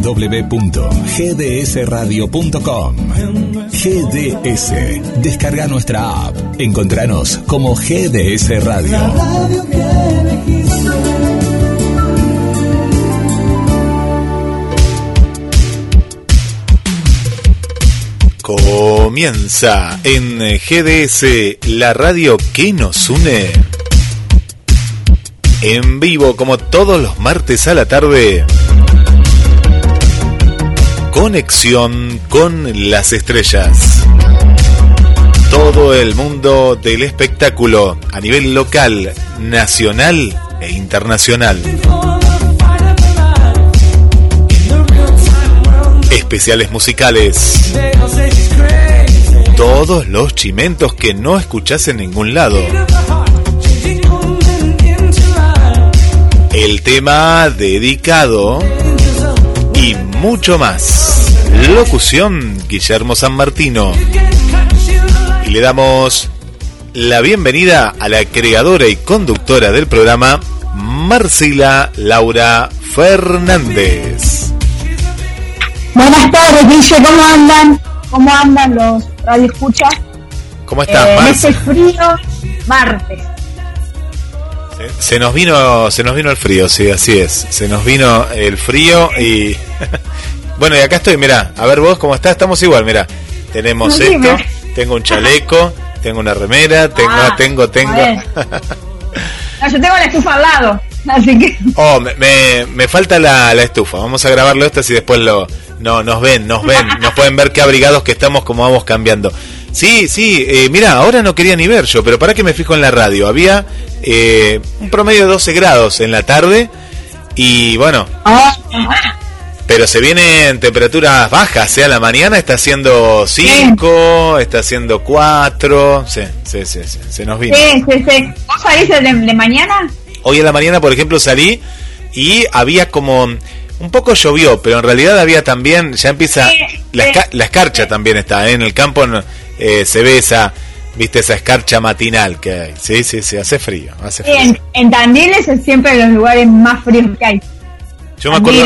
www.gdsradio.com GDS. Descarga nuestra app. Encontranos como GDS Radio. Comienza en GDS, la radio que nos une. En vivo como todos los martes a la tarde. Conexión con las estrellas. Todo el mundo del espectáculo a nivel local, nacional e internacional. Especiales musicales. Todos los chimentos que no escuchás en ningún lado. El tema dedicado mucho más. Locución Guillermo San Martino. Y le damos la bienvenida a la creadora y conductora del programa, Marcela Laura Fernández. Buenas tardes, Guille, ¿cómo andan? ¿Cómo andan los radioescuchas? ¿Cómo estás, Eh, en este frío martes. Se- nos vino, se nos vino el frío, sí, así es. Se nos vino el frío y bueno, y acá estoy, mira, a ver vos cómo estás, estamos igual, mira. Tenemos Sí, esto, tengo un chaleco, tengo una remera, tengo, Ah, tengo, tengo. No, yo tengo la estufa al lado, así que Oh, me, me, me falta la, la estufa. Vamos a grabarlo esto y después lo no nos ven, nos ven, nos pueden ver qué abrigados que estamos, como vamos cambiando. Sí, sí, eh, mira, ahora no quería ni ver yo, pero para que me fijo en la radio. Había eh, un promedio de 12 grados en la tarde y bueno, pero se vienen temperaturas bajas, ¿eh? A la mañana está haciendo 5, está haciendo 4, sí, sí, sí, sí, se nos vino. sí, sí, sí. ¿Vos salís de, de mañana? Hoy en la mañana, por ejemplo, salí y había como un poco llovió, pero en realidad había también, ya empieza, Sí, la, esca- la escarcha también está, ¿eh? en el campo eh, se ve esa, viste, esa escarcha matinal que hay. Sí, sí, sí, hace frío, hace frío. en, en Tandil es siempre de los lugares más fríos que hay. Yo me acuerdo,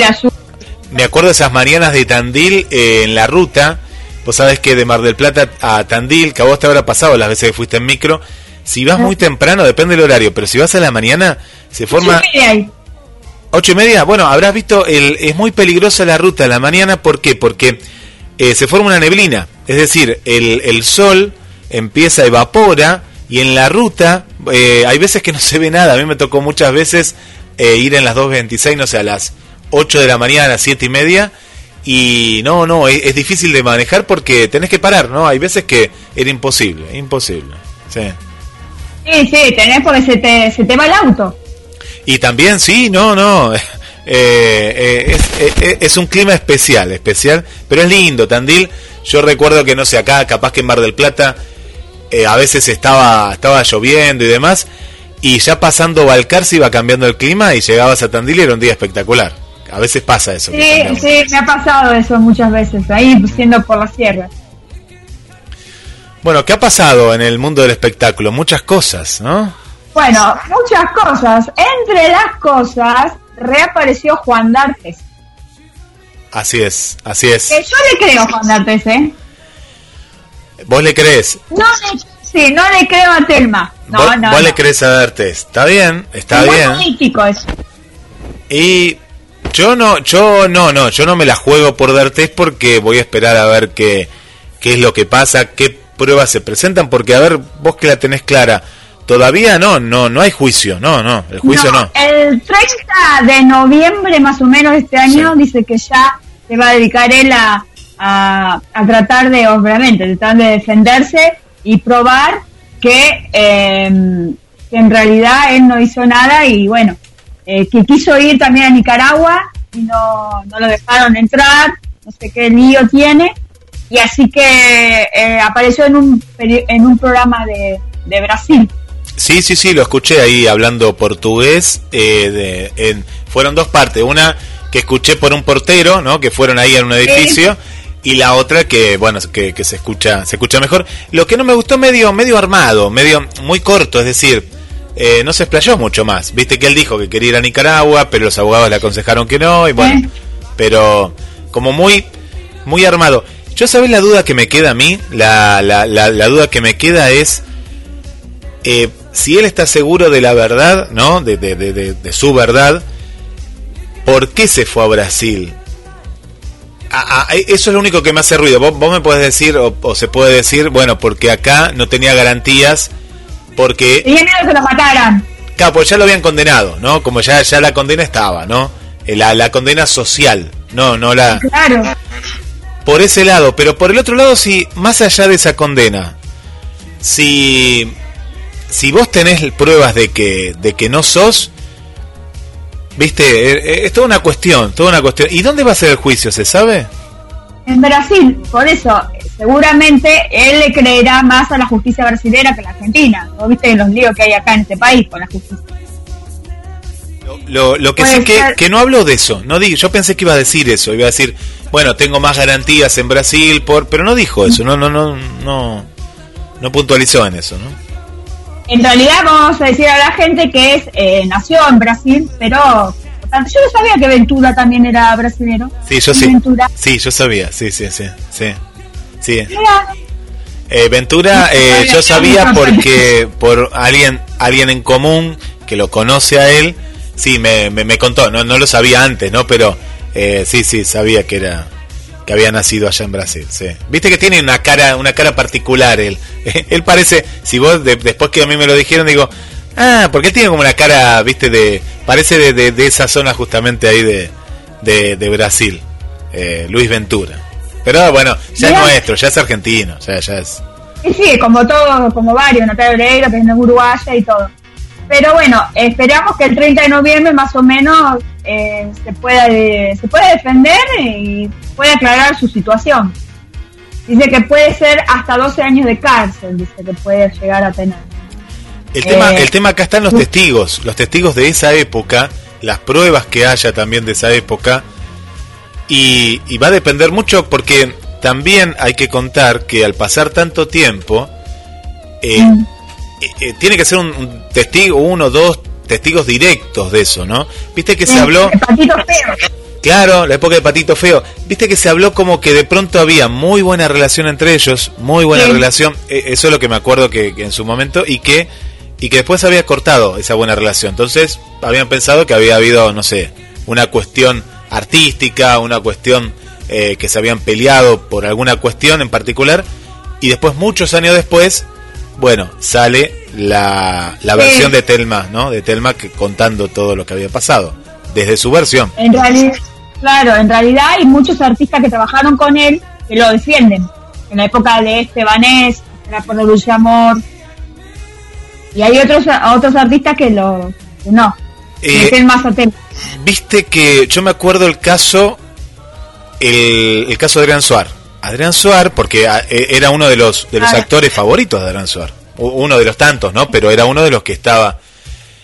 me acuerdo de esas mañanas de Tandil eh, en la ruta, vos sabés que de Mar del Plata a Tandil, que a vos te habrá pasado las veces que fuiste en micro, si vas muy temprano, depende del horario, pero si vas a la mañana, se forma... Ocho y media, bueno, habrás visto, el, es muy peligrosa la ruta la mañana, ¿por qué? Porque eh, se forma una neblina, es decir, el, el sol empieza, evapora, y en la ruta eh, hay veces que no se ve nada, a mí me tocó muchas veces eh, ir en las 2.26, no sé, a las 8 de la mañana, a las siete y media, y no, no, es, es difícil de manejar porque tenés que parar, ¿no? Hay veces que era imposible, imposible, sí. Sí, sí, tenés porque se te, se te va el auto. Y también, sí, no, no. Eh, eh, es, eh, es un clima especial, especial, pero es lindo. Tandil, yo recuerdo que, no sé, acá, capaz que en Mar del Plata, a veces estaba, estaba lloviendo y demás, y ya pasando Balcarce iba cambiando el clima y llegabas a Tandil y era un día espectacular. A veces pasa eso. Sí, sí, me ha pasado eso muchas veces, ahí siendo por la sierra. Bueno, ¿qué ha pasado en el mundo del espectáculo? Muchas cosas, ¿no? Bueno, muchas cosas. Entre las cosas, reapareció Juan D'Artes. Así es, así es. Que yo le creo a Juan D'Artes, ¿eh? ¿Vos le crees? No le, sí, no le creo a Telma. No, ¿Vos, no, vos no. le crees a darte? Está bien, está Es bien. político eso. Y yo no, yo no, no, yo no me la juego por dar test porque voy a esperar a ver qué, qué es lo que pasa, qué pruebas se presentan, porque a ver, vos que la tenés clara, todavía no, no, no hay juicio, no, no, el juicio no. El 30 de noviembre más o menos de este año Sí. dice que ya se va a dedicar él a, a, a tratar de, obviamente, tratar de defenderse y probar que, em, que en realidad él no hizo nada y bueno, eh, que quiso ir también a Nicaragua y no, no lo dejaron entrar, no sé qué lío tiene, y así que eh, apareció en un, en un programa de, de Brasil. Sí, sí, sí, lo escuché ahí hablando portugués. eh, de- en- fueron dos partes. Una que escuché por un portero, ¿no? Que fueron ahí en un edificio. Y la otra que, bueno, que, que se escucha se escucha mejor. Lo que no me gustó medio medio armado, medio muy corto, es decir, eh, no se explayó mucho más. Viste que él dijo que quería ir a Nicaragua, pero los abogados le aconsejaron que no. Y bueno, pero como muy muy armado. Yo sabés la duda que me queda a mí, la, la, la, la duda que me queda es eh, si él está seguro de la verdad, ¿no? De, de, de, de- de su verdad, ¿por qué se fue a Brasil? A- a- eso es lo único que me hace ruido. Vos, vos me puedes decir, o, o se puede decir, bueno, porque acá no tenía garantías, porque, Tenía miedo que lo mataran. claro, pues ya lo habían condenado, ¿no? Como ya, ya la condena estaba, ¿no? Eh, La, la condena social, no, no la Claro. por ese lado, pero por el otro lado, si más allá de esa condena, si si vos tenés pruebas de que de que no sos, viste, Eh, eh, es toda una cuestión, toda una cuestión. ¿Y dónde va a ser el juicio? ¿Se sabe? En Brasil, por eso, seguramente él le creerá más a la justicia brasilera que a la argentina. ¿No viste los líos que hay acá en este país con la justicia? Lo, lo, que Puede sí que, que no habló de eso, no di, yo pensé que iba a decir eso, iba a decir, bueno, tengo más garantías en Brasil, por, pero no dijo eso, no, no, no, no, no puntualizó en eso, ¿no? En realidad vamos a decir a la gente que es eh, nació en Brasil, pero yo no sabía que Ventura también era brasilero. Sí, yo sí, Ventura. sí, yo sabía, sí, sí, sí, sí, Eh, Ventura, eh, yo sabía porque por alguien, alguien en común que lo conoce a él, sí, me, me, me contó, no, no lo sabía antes, ¿no? Pero eh, sí, sí, sabía que era que había nacido allá en Brasil, sí. Viste que tiene una cara, una cara particular él. él parece, si vos de- después que a mí me lo dijeron digo, ah, porque él tiene como una cara, viste, de, parece de, de, de esa zona justamente ahí de, de, Brasil, eh, Luis Ventura. Pero bueno, ya es nuestro, ya es argentino, ya, ya es. y sí, como todo, como varios, Natalia Oreiro, que es uruguaya y todo. Pero bueno, esperamos que el 30 de noviembre más o menos eh, se pueda de- se pueda defender y pueda aclarar su situación. Dice que puede ser hasta 12 años de cárcel, dice que puede llegar a tener. El tema, Eh, el tema acá están los testigos, los testigos de esa época, las pruebas que haya también de esa época, y, y va a depender mucho porque también hay que contar que al pasar tanto tiempo, eh, Mm. eh, eh, tiene que ser un, un testigo, uno dos testigos directos de eso, ¿no? Viste que se habló... el patito feo. Claro, la época de Patito Feo. Viste que se habló como que de pronto había muy buena relación entre ellos, muy buena Sí. relación. Eh, Eso es lo que me acuerdo que, que en su momento y que y que después había cortado esa buena relación. Entonces habían pensado que había habido, no sé, una cuestión artística, una cuestión eh, que se habían peleado por alguna cuestión en particular. Y después, muchos años después, bueno, sale la, la Sí. versión de Telma, ¿no? De Telma que contando todo lo que había pasado, desde su versión. En realidad, claro, en realidad hay muchos artistas que trabajaron con él que lo defienden. En la época de Estebanés, era por la Dulce Amor. Y hay otros otros artistas que lo que no. Eh, que más atentos. Viste que yo me acuerdo el caso, el, el caso de Adrián Suar. Adrián Suar, porque a- e- era uno de los de los Ah. actores favoritos de Adrián Suar. Uno de los tantos, ¿no? Pero era uno de los que estaba.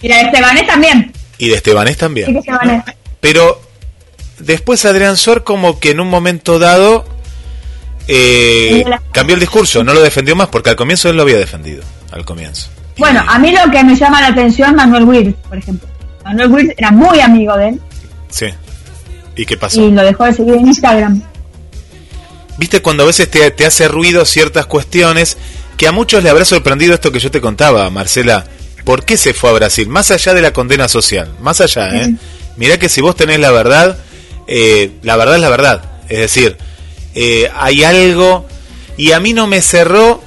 Y de Estebanés también. Y de Estebanés Sí que también. Estebanés. Pero después Adrián Suar como que en un momento dado eh, cambió el discurso, no lo defendió más, porque al comienzo él lo había defendido. Al comienzo. Y- Bueno, a mí lo que me llama la atención Manuel Wirth, por ejemplo. Manuel Wirth era muy amigo de él Sí. ¿Y qué pasó? y lo dejó de seguir en Instagram. Viste cuando a veces te, te hace ruido ciertas cuestiones que a muchos le habrá sorprendido esto que yo te contaba, Marcela. ¿Por qué se fue a Brasil? Más allá de la condena social, más allá, ¿eh? Mirá que si vos tenés la verdad, eh, la verdad es la verdad. Es decir, eh, hay algo y a mí no me cerró,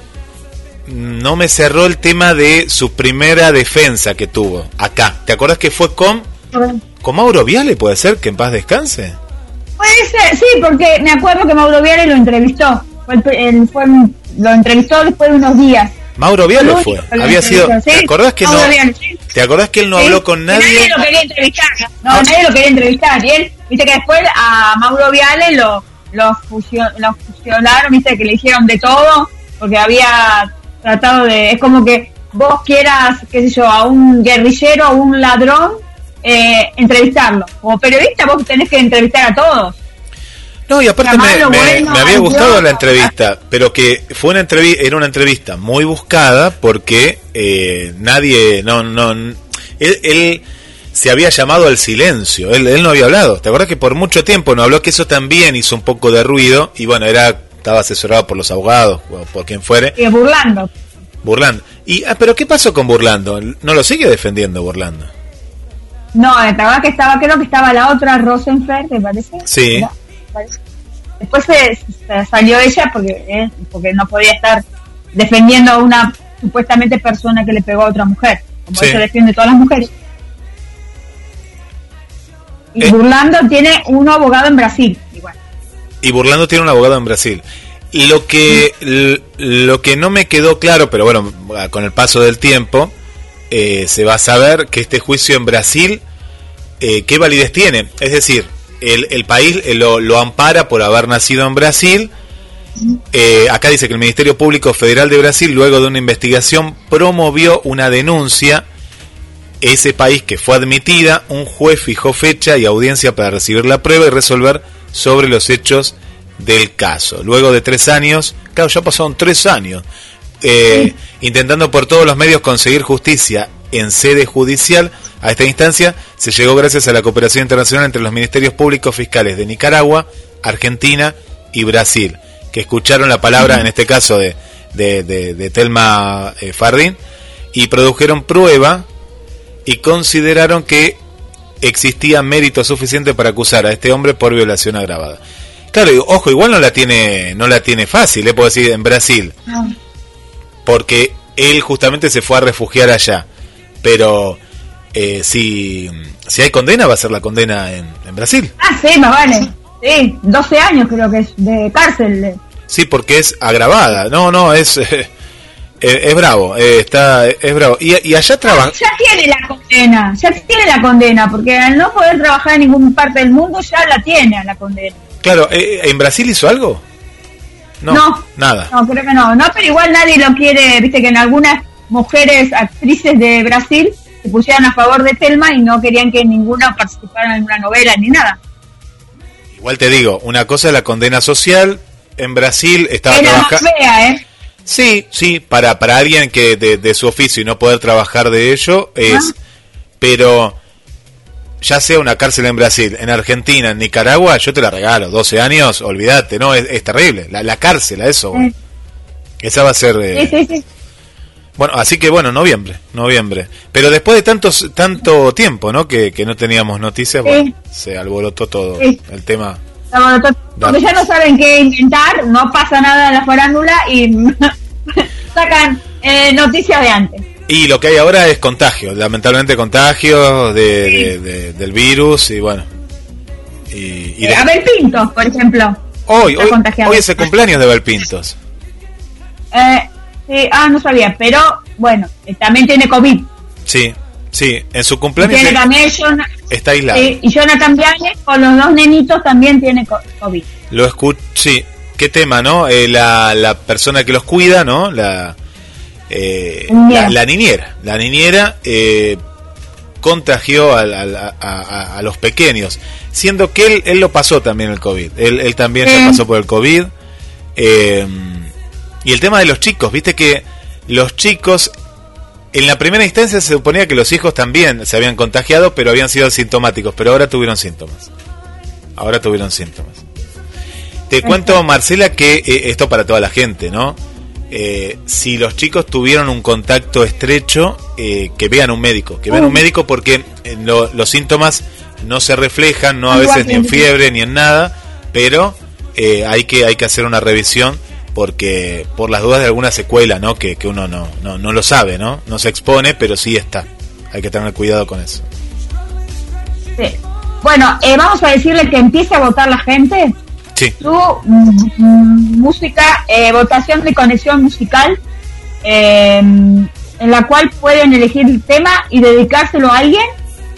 no me cerró el tema de su primera defensa que tuvo acá. ¿Te acordás que fue con, con Mauro Viale, puede ser, que en paz descanse? Puede ser, sí, porque me acuerdo que Mauro Viale lo entrevistó. Fue el- fue- lo entrevistó después de unos días. Mauro Viale Lo fue. Había sido. ¿Te acordás que no? Mauro Viale, sí. ¿Te acordás que él no Sí, habló con que nadie? lo quería entrevistar. No, Ah. nadie lo quería entrevistar. Y él, viste que después a Mauro Viale lo, lo, lo fusionaron, viste que le hicieron de todo, porque había tratado de. Es como que vos quieras, qué sé yo, a un guerrillero, a un ladrón, eh, entrevistarlo. Como periodista, vos tenés que entrevistar a todos. No, y aparte me, Llamalo, me- bueno, me había gustado Dios. la entrevista, pero que fue una entrevista, era una entrevista muy buscada porque eh, nadie, no, no, él, él se había llamado al silencio, él, él no había hablado. ¿Te acuerdas que por mucho tiempo no habló? Que eso también hizo un poco de ruido y bueno, era estaba asesorado por los abogados o por quien fuere, eh, burlando. Burlando. Y, ah, pero ¿qué pasó con Burlando? ¿No lo sigue defendiendo Burlando? No, verdad que estaba, creo que estaba la otra Rosenfeld, ¿te parece? Sí. ¿No? ¿Parece? Después se, se salió ella porque, eh, porque no podía estar defendiendo a una supuestamente persona que le pegó a otra mujer, como Sí. ella defiende a todas las mujeres. Y Eh. Burlando tiene un abogado en Brasil, igual. Y Burlando tiene un abogado en Brasil. Lo que, l- lo que no me quedó claro, pero bueno, con el paso del tiempo, eh, se va a saber que este juicio en Brasil, eh, ¿qué validez tiene? Es decir, el, el país eh, lo, lo ampara por haber nacido en Brasil. Acá dice que el Ministerio Público Federal de Brasil, luego de una investigación, promovió una denuncia. Ese país que fue admitida, un juez fijó fecha y audiencia para recibir la prueba y resolver sobre los hechos del caso. Luego de tres años, claro, ya pasaron tres años, eh, intentando por todos los medios conseguir justicia en sede judicial, a esta instancia se llegó gracias a la cooperación internacional entre los ministerios públicos fiscales de Nicaragua, Argentina y Brasil, que escucharon la palabra, en este caso de, de, de- de Telma eh, Fardín, y produjeron prueba y consideraron que existía mérito suficiente para acusar a este hombre por violación agravada. Claro, ojo, igual no la tiene, no la tiene fácil, le puedo decir, en Brasil, porque él justamente se fue a refugiar allá. Pero eh, si, si hay condena, va a ser la condena en, en Brasil. Ah, sí, más vale. Sí, 12 años creo que es de cárcel. eh. Sí, porque es agravada. No, no, es eh, es bravo, eh, está es bravo. Y, y allá trabaja. Ya tiene la condena, ya tiene la condena, porque al no poder trabajar en ninguna parte del mundo ya la tiene la condena. Claro, ¿en Brasil hizo algo? No, No. nada. No, creo que no. No, pero igual nadie lo quiere. Viste que en algunas mujeres actrices de Brasil se pusieron a favor de Telma y no querían que ninguna participara en una novela ni nada. Igual te digo, una cosa es la condena social. En Brasil estaba trabajando. ¿eh? Sí, sí, para, para alguien que de, de su oficio y no poder trabajar de ello es. Ah. Pero ya sea una cárcel en Brasil, en Argentina, en Nicaragua, yo te la regalo. 12 años, olvídate, no, es, es terrible. La, la cárcel, a eso. Sí. Esa va a ser. eh, Sí, sí, sí. Bueno, así que bueno, noviembre, noviembre. Pero después de tantos, tanto tiempo, ¿no? Que, que no teníamos noticias, bueno, se alborotó todo el tema. No, no, Porque ya no saben qué inventar, no pasa nada en la farándula y sacan eh, noticias de antes. Y lo que hay ahora es contagio, lamentablemente contagio de, de- de- del virus y bueno. Y, y de- Eh, Abel Pintos, por ejemplo. hoy, hoy, hoy es el cumpleaños de Valpintos. Eh, sí, ah, no sabía, pero bueno, también tiene COVID. Sí, sí, en su cumpleaños Tiene también Jonah- está aislado. sí, y Jonathan Viale con los dos nenitos también tiene co- COVID. Lo escucho, sí. ¿Qué tema, no? Eh, la, la persona que los cuida, ¿no? La, eh, la, la niñera. La niñera eh, contagió a, a- a los pequeños, siendo que él, él lo pasó también el COVID. Él, él también Sí. ya pasó por el COVID. Eh, y el tema de los chicos, viste que los chicos, en la primera instancia se suponía que los hijos también se habían contagiado, pero habían sido asintomáticos, pero ahora tuvieron síntomas. Ahora tuvieron síntomas. Te cuento, Marcela, que esto para toda la gente, ¿no? Eh, si los chicos tuvieron un contacto estrecho, eh, que vean un médico, que vean un médico porque eh, lo- los síntomas no se reflejan, no a veces ni en en- fiebre ni en nada, pero eh, hay que hay que hacer una revisión porque por las dudas de alguna secuela, ¿no? Que, que uno no, no no lo sabe, ¿no? No se expone, pero sí está. Hay que tener cuidado con eso. Sí. bueno, eh, vamos a decirle que empiece a votar la gente. Sí. Su música, eh, votación de conexión musical, eh, en la cual pueden elegir el tema y dedicárselo a alguien.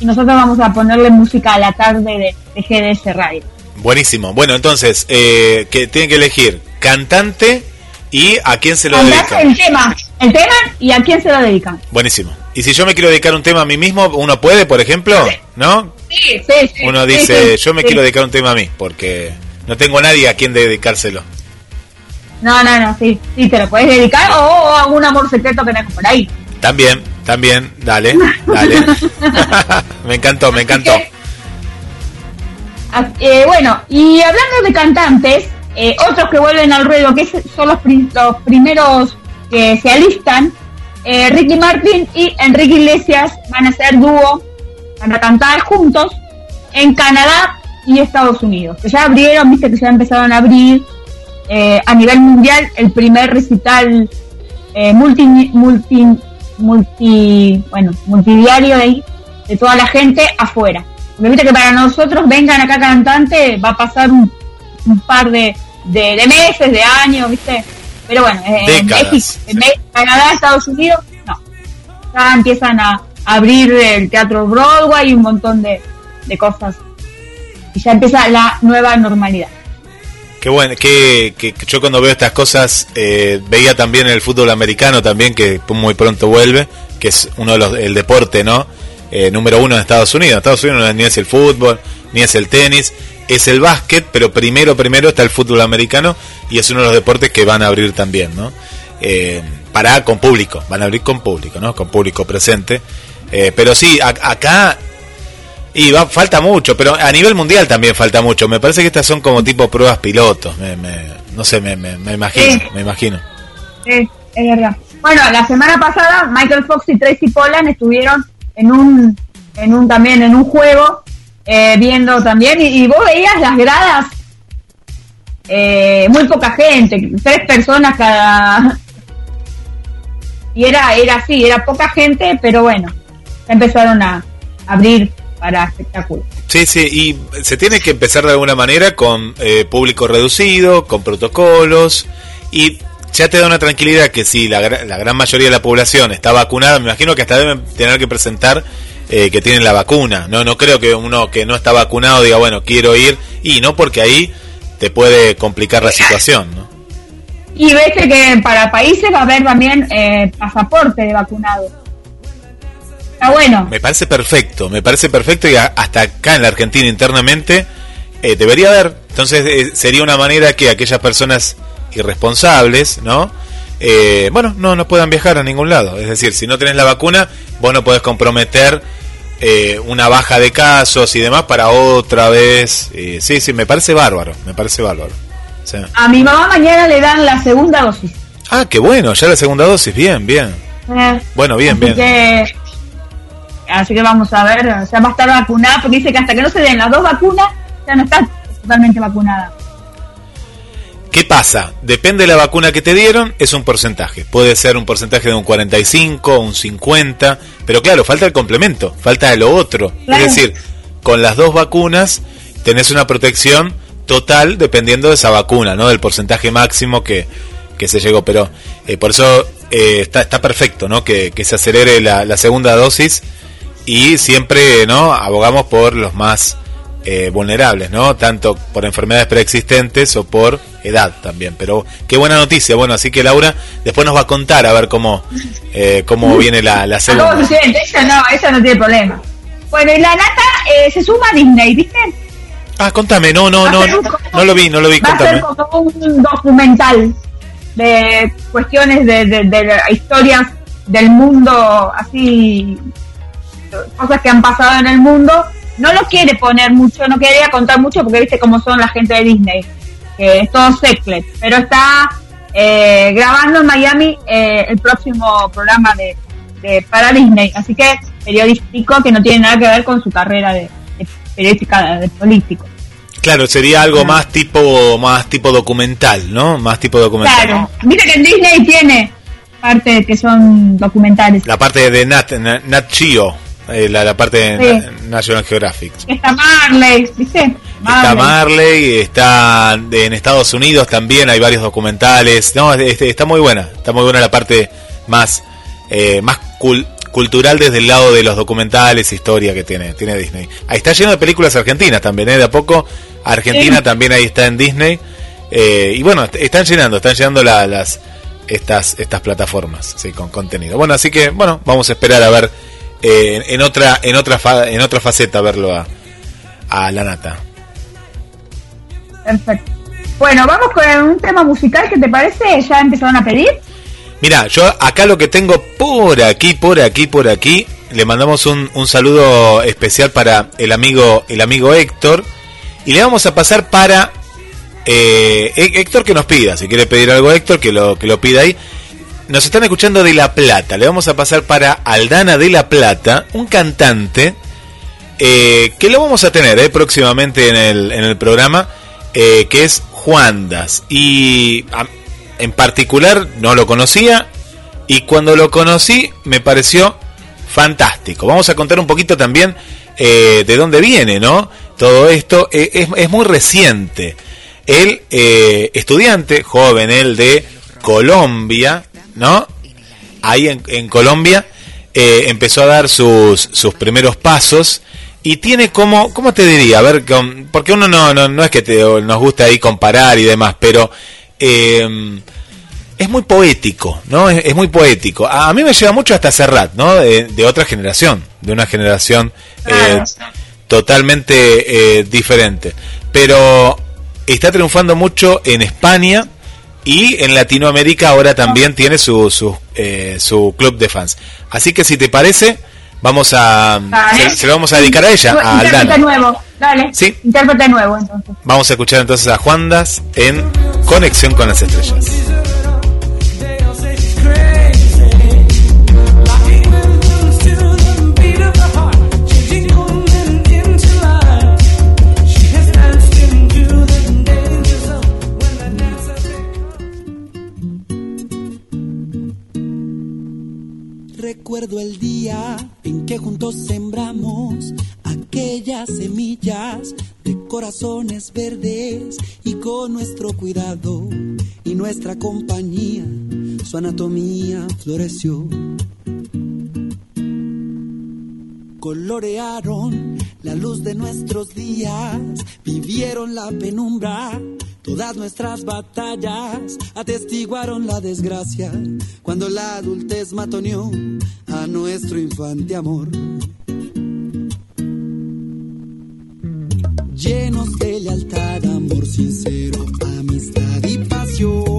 Y nosotros vamos a ponerle música a la tarde de, de GDS Radio. Buenísimo. Bueno, entonces, eh, que tienen que elegir cantante y a quién se lo dedican. el tema, el tema y a quién se lo dedican. Buenísimo. Y si yo me quiero dedicar un tema a mí mismo, uno puede, por ejemplo, ¿no? Sí, sí, sí. Uno sí, dice, sí, yo me sí. quiero dedicar un tema a mí, porque no tengo nadie a quien dedicárselo. No, no, no, sí, sí, te lo puedes dedicar o, o a un amor secreto que tenés por ahí. También, también, dale, dale. me encantó, me encantó. Eh, bueno, y hablando de cantantes, eh, otros que vuelven al ruedo, que son los, los primeros que se alistan, eh, Ricky Martin y Enrique Iglesias van a ser dúo, van a cantar juntos en Canadá y Estados Unidos, que ya abrieron, viste que ya empezaron a abrir eh, a nivel mundial el primer recital eh, multi, multi, multi, bueno, multidiario de, ahí, de toda la gente afuera. Porque viste que para nosotros vengan acá cantantes va a pasar un, un par de, de, de meses, de años, viste. Pero bueno, eh, en México, en sí. Canadá, Estados Unidos, no. Ya empiezan a abrir el teatro Broadway y un montón de, de cosas. Y ya empieza la nueva normalidad. Qué bueno, que, que yo cuando veo estas cosas eh, veía también el fútbol americano también que muy pronto vuelve, que es uno de los el deporte, ¿no? Eh, número uno en Estados Unidos. Estados Unidos ni es el fútbol, ni es el tenis, es el básquet, pero primero primero está el fútbol americano y es uno de los deportes que van a abrir también, ¿no? Eh, para con público, van a abrir con público, ¿no? Con público presente. Pero sí, acá y va, falta mucho, pero a nivel mundial también falta mucho. Me parece que estas son como tipo pruebas pilotos. Me, me- no sé, me, me, me imagino, Sí. me imagino. Sí, es verdad. Bueno, la semana pasada Michael Fox y Tracy Pollan estuvieron en un, en un también en un juego eh, viendo también y, y vos veías las gradas, eh, muy poca gente, tres personas cada y era era así, era poca gente, pero bueno, empezaron a abrir para espectáculos. Sí, sí, y se tiene que empezar de alguna manera con eh, público reducido, con protocolos, y ya te da una tranquilidad que si la, gra- la gran mayoría de la población está vacunada, me imagino que hasta deben tener que presentar eh, que tienen la vacuna. No, no creo que uno que no está vacunado diga, bueno, quiero ir, y no porque ahí te puede complicar la situación, ¿no? Y ves que para países va a haber también eh, pasaporte de vacunado. Está bueno. Me parece perfecto, me parece perfecto y a- hasta acá en la Argentina internamente eh, debería haber. Entonces eh, sería una manera que aquellas personas irresponsables, ¿no? Eh, bueno, no, no puedan viajar a ningún lado. Es decir, si no tenés la vacuna, vos no podés comprometer eh, una baja de casos y demás para otra vez. Eh, sí, sí, me parece bárbaro, me parece bárbaro. Sí. A mi mamá mañana le dan la segunda dosis. Ah, qué bueno, ya la segunda dosis, bien, bien. Bueno, bien, bien. Que, así que vamos a ver, ya va a estar vacunada, porque dice que hasta que no se den las dos vacunas, ya no está totalmente vacunada. ¿Qué pasa? Depende de la vacuna que te dieron, es un porcentaje. Puede ser un porcentaje de un 45, un 50, pero claro, falta el complemento, falta lo otro. Claro. Es decir, con las dos vacunas tenés una protección total dependiendo de esa vacuna, ¿no? Del porcentaje máximo que, que se llegó. Pero eh, por eso eh, está, está perfecto, ¿no? Que, que se acelere la, la segunda dosis y siempre, ¿no? Abogamos por los más eh, vulnerables, ¿no? Tanto por enfermedades preexistentes o por edad también. Pero qué buena noticia. Bueno, así que Laura después nos va a contar a ver cómo, eh, cómo viene la, la Ah, segunda. no, ella no, ella no tiene problema. Bueno, y la nata eh, se suma a Disney, ¿viste? Ah, contame, no, no, no, no lo vi, no lo vi, Va a ser como un documental de cuestiones de, de, historias del mundo, así, cosas que han pasado en el mundo. No lo quiere poner mucho, no quería contar mucho porque viste cómo son la gente de Disney, que es todo secret, pero está eh, grabando en Miami eh, el próximo programa de, de para Disney, así que periodístico que no tiene nada que ver con su carrera de, de periodística, de político. Claro, sería algo más tipo, más tipo documental, ¿no? Más tipo documental. Claro, viste que en Disney tiene parte que son documentales. La parte de Nat, Nat, Nat Geo, Eh, la, la parte de National Geographic. Está Marley, ¿viste? Está Marley, está en Estados Unidos también, hay varios documentales. No, está muy buena, está muy buena la parte más, eh, más cultural desde el lado de los documentales, historia que tiene, tiene Disney. Ahí está lleno de películas argentinas también, ¿eh? De a poco, Argentina también ahí está en Disney. Eh, y bueno, están llenando, están llenando las estas estas plataformas, sí, con contenido. Bueno, así que bueno, vamos a esperar a ver eh, en otra en otra en otra faceta verlo a, a la nata. Perfecto. Bueno, vamos con un tema musical que te parece, ya empezaron a pedir. Mira, yo acá lo que tengo por aquí, por aquí, por aquí, le mandamos un, un saludo especial para el amigo el amigo Héctor y le vamos a pasar para eh, Héctor que nos pida, si quiere pedir algo Héctor, que lo, que lo pida ahí. Nos están escuchando de La Plata, le vamos a pasar para Aldana de La Plata, un cantante eh, que lo vamos a tener eh, próximamente en el, en el programa, que es Juandas. Y en particular no lo conocía y cuando lo conocí me pareció fantástico. Vamos a contar un poquito también de dónde viene, ¿no? Todo esto es, es muy reciente el eh, estudiante joven, él de Colombia, ¿no? Ahí en, Colombia eh, empezó a dar sus, sus primeros pasos y tiene como, ¿cómo te diría? A ver, porque uno no, no, no es que te, nos gusta ahí comparar y demás, pero eh, es muy poético, ¿no? Es, muy poético. A, mí me lleva mucho hasta Serrat, ¿no? De, otra generación, de una generación totalmente diferente. Pero está triunfando mucho en España y en Latinoamérica ahora también tiene su, su, eh, su club de fans. Así que si te parece, vamos a se, lo vamos a dedicar a ella, a Aldana. nuevo, dale. Sí. Intérprete nuevo entonces. Vamos a escuchar entonces a Juandas en Conexión con las Estrellas. Recuerdo el día en que juntos sembramos aquellas semillas de corazones verdes y con nuestro cuidado y nuestra compañía su anatomía floreció. Colorearon la luz de nuestros días, vivieron la penumbra Todas nuestras batallas atestiguaron la desgracia cuando la adultez matoneó a nuestro infante amor. Llenos de lealtad, amor sincero, amistad y pasión.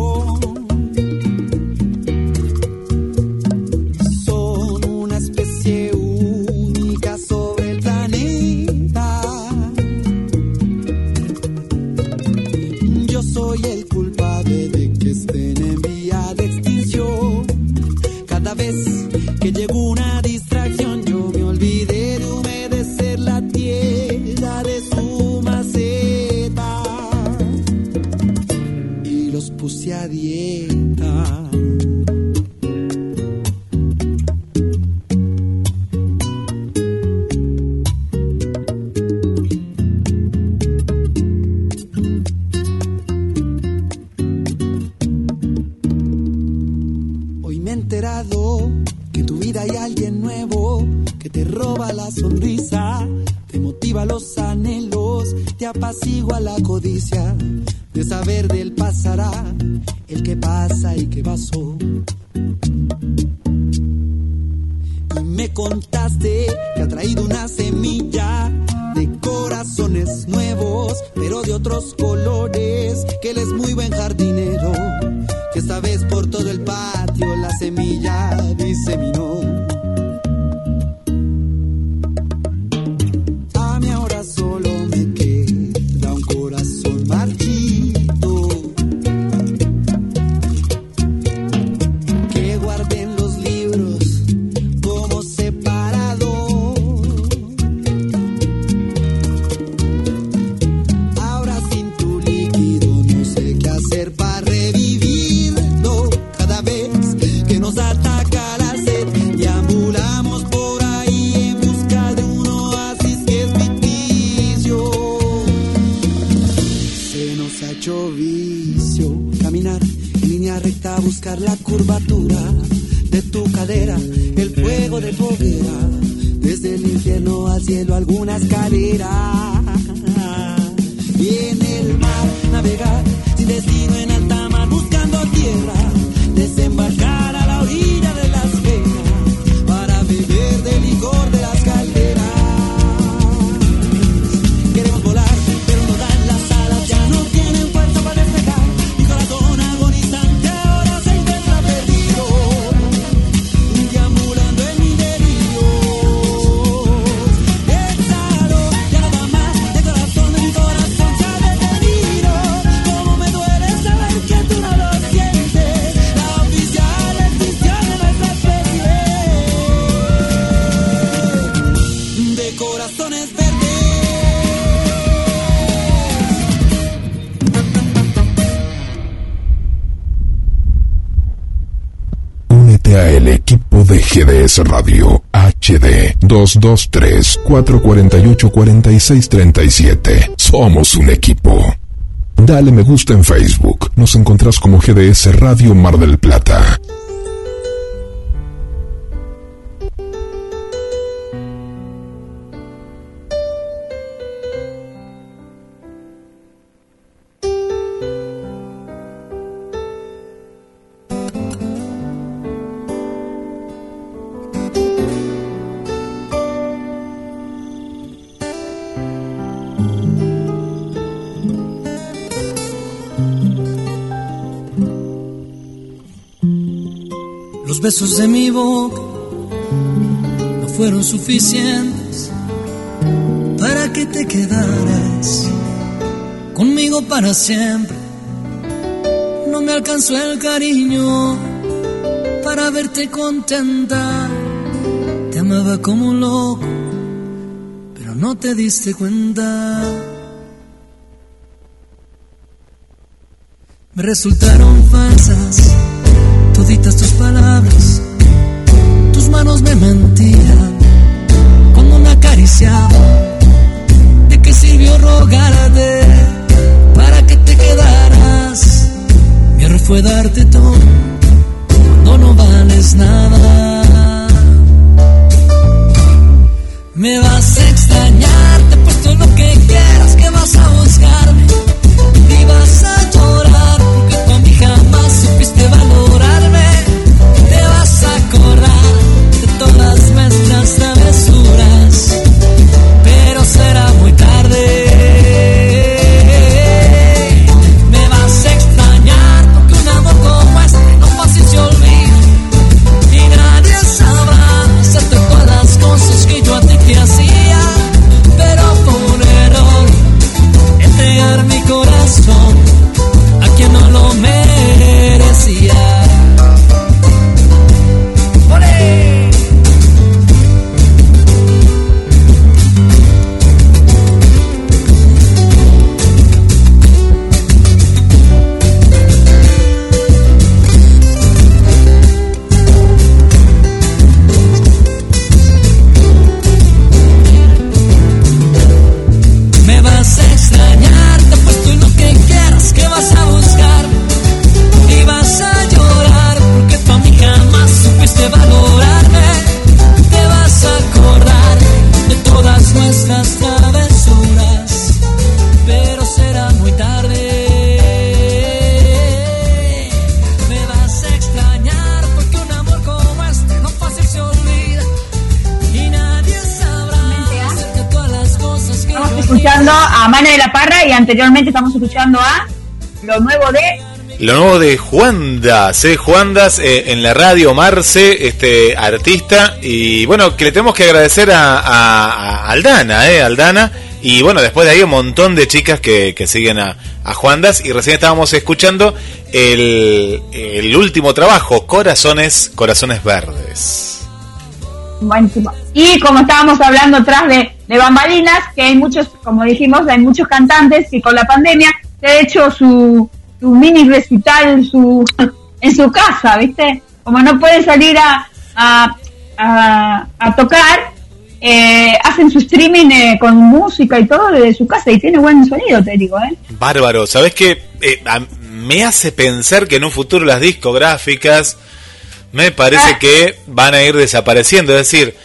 323-448-4637. Somos un equipo. Dale me gusta en Facebook. Nos encontrás como GDS Radio Mar del Plata. Besos de mi boca no fueron suficientes para que te quedaras conmigo para siempre. No me alcanzó el cariño para verte contenta. Te amaba como un loco, pero no te diste cuenta. Me resultaron falsas toditas tus palabras, manos me mentían cuando me acariciaba. ¿De qué sirvió rogarte para que te quedaras? Mi error fue darte todo cuando no vales nada. Me vas anteriormente estamos escuchando a lo nuevo de Lo nuevo de Juandas, ¿eh? Juandas eh, en la radio, Marce, este artista. Y bueno, que le tenemos que agradecer a, Aldana, ¿eh? Aldana. Y bueno, después de ahí un montón de chicas que, siguen a, a Juandas. Y recién estábamos escuchando el último trabajo, Corazones, Corazones Verdes. Y como estábamos hablando atrás de, de bambalinas, que hay muchos, como dijimos, hay muchos cantantes que con la pandemia se ha hecho su, su mini recital su, en su casa, ¿viste? Como no pueden salir a, a, a, tocar, eh, hacen su streaming eh, con música y todo desde su casa y tiene buen sonido, te digo, ¿eh? Bárbaro, ¿sabes qué? Eh, me hace pensar que en un futuro las discográficas me parece Ah. que van a ir desapareciendo. Es decir,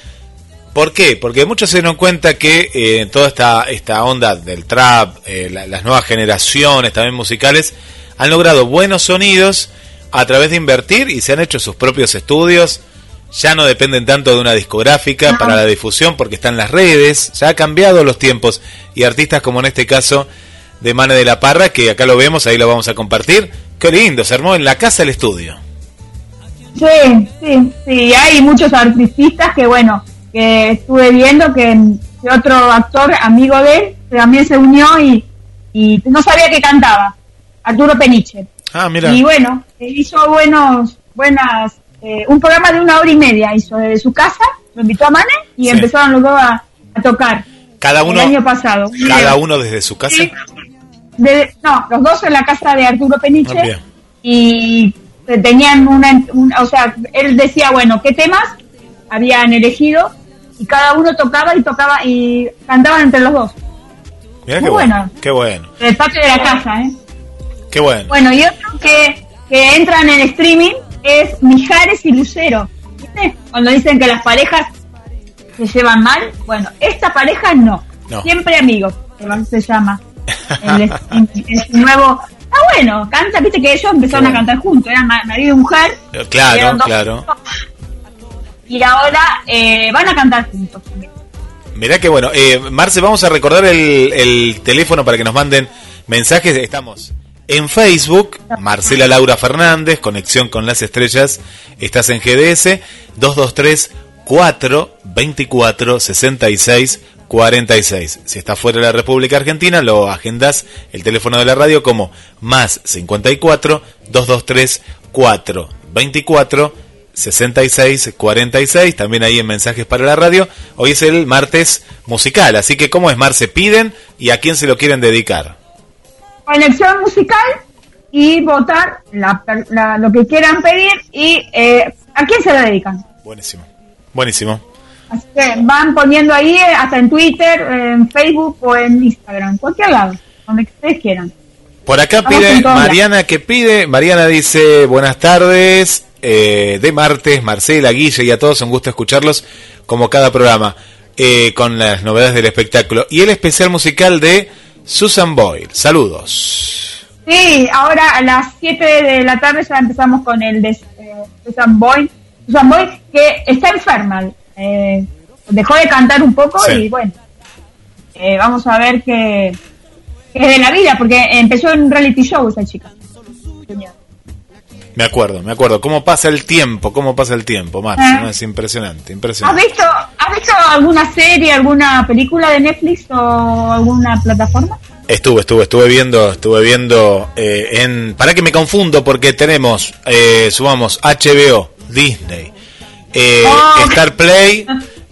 ¿por qué? Porque muchos se dieron cuenta que eh, toda esta, esta onda del trap, eh, la- las nuevas generaciones también musicales, han logrado buenos sonidos a través de invertir y se han hecho sus propios estudios. Ya no dependen tanto de una discográfica para la difusión porque están las redes, ya ha cambiado los tiempos y artistas como en este caso de Mane de la Parra, que acá lo vemos, ahí lo vamos a compartir. Qué lindo, se armó en la casa el estudio. Sí, sí, sí, hay muchos artistas que, bueno, que estuve viendo que, que otro actor, amigo de él, también se unió y, y no sabía que cantaba, Arturo Peniche. Ah, mira. Y bueno, hizo buenos, buenas, eh, un programa de una hora y media hizo desde su casa, lo invitó a Mane y Sí. empezaron los dos a, a tocar. Cada uno, el año pasado. cada uno desde su casa. Sí. De- no, los dos en la casa de Arturo Peniche Ah, y tenían una, una- o sea, él decía, bueno, ¿qué temas habían elegido? Y cada uno tocaba y tocaba y cantaban entre los dos. Mirá Muy qué bueno. bueno. Qué bueno. En el patio de la casa, ¿eh? Qué bueno. Bueno, y otro que, que entran en streaming es Mijares y Lucero. ¿Viste? Cuando dicen que las parejas se llevan mal. Bueno, esta pareja no. No. Siempre amigos, se llama. El, streaming. es nuevo. Bueno, canta, viste que ellos empezaron bueno. a cantar juntos, eran ma- marido y mujer. Eh, Claro, claro. juntos. Y ahora eh, van a cantar juntos también. Mirá que bueno. Eh, Marce, vamos a recordar el, el teléfono para que nos manden mensajes. Estamos en Facebook, Marcela Laura Fernández, Conexión con las Estrellas. Estás en GDS, 223 424 66 46. Si estás fuera de la República Argentina, lo agendas el teléfono de la radio como más 54 223 424 66 46, también ahí en mensajes para la radio. Hoy es el martes musical, así que ¿cómo es Marce? Piden y a quién se lo quieren dedicar. conexión musical y votar la- la- lo que quieran pedir y eh, a quién se lo dedican. Buenísimo. Buenísimo. Así que van poniendo ahí, eh, hasta en Twitter, en Facebook o en Instagram, cualquier lado, donde ustedes quieran. Por acá Vamos pide. Mariana que pide. Mariana dice buenas tardes eh, de martes, Marcela, Guille y a todos un gusto escucharlos como cada programa eh, con las novedades del espectáculo y el especial musical de Susan Boyle. Saludos. Sí, ahora a las 7 de la tarde ya empezamos con el de eh, Susan Boyle. Susan Boyle que está enferma, eh, dejó de cantar un poco Sí. y bueno, eh, vamos a ver qué, qué es de la vida, porque empezó en un reality show esa chica. Me acuerdo, me acuerdo. ¿Cómo pasa el tiempo? ¿Cómo pasa el tiempo, Marce? Ah. ¿no? Es impresionante, ¿Has impresionante. visto, ¿Has visto alguna serie, alguna película de Netflix o alguna plataforma? Estuve, estuve, estuve viendo, estuve viendo eh, en... Para que me confundo porque tenemos, eh, sumamos HBO, Disney, eh, Oh. Star Play,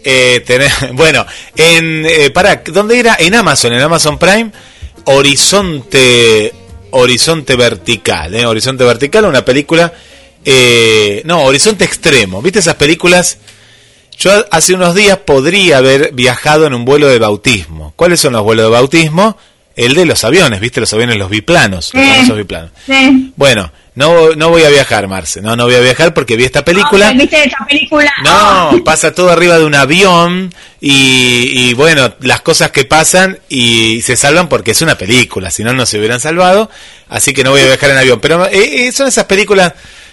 eh, bueno, en... Eh, para, ¿dónde era? En Amazon, en Amazon Prime, Horizonte, Horizonte Vertical, eh, Horizonte Vertical, una película... eh, no, Horizonte Extremo, ¿viste esas películas? Yo hace unos días podría haber viajado en un vuelo de bautismo. ¿Cuáles son los vuelos de bautismo? El de los aviones, ¿viste? Los aviones, los biplanos. Los biplanos. Bueno, no, no voy a viajar, Marce. No, no voy a viajar porque vi esta película. Ah, ¿Viste esa película? No, Ah. pasa todo arriba de un avión y, y bueno, las cosas que pasan y se salvan porque es una película, si no, no se hubieran salvado, así que no voy a viajar en avión. Pero eh, eh, son esas películas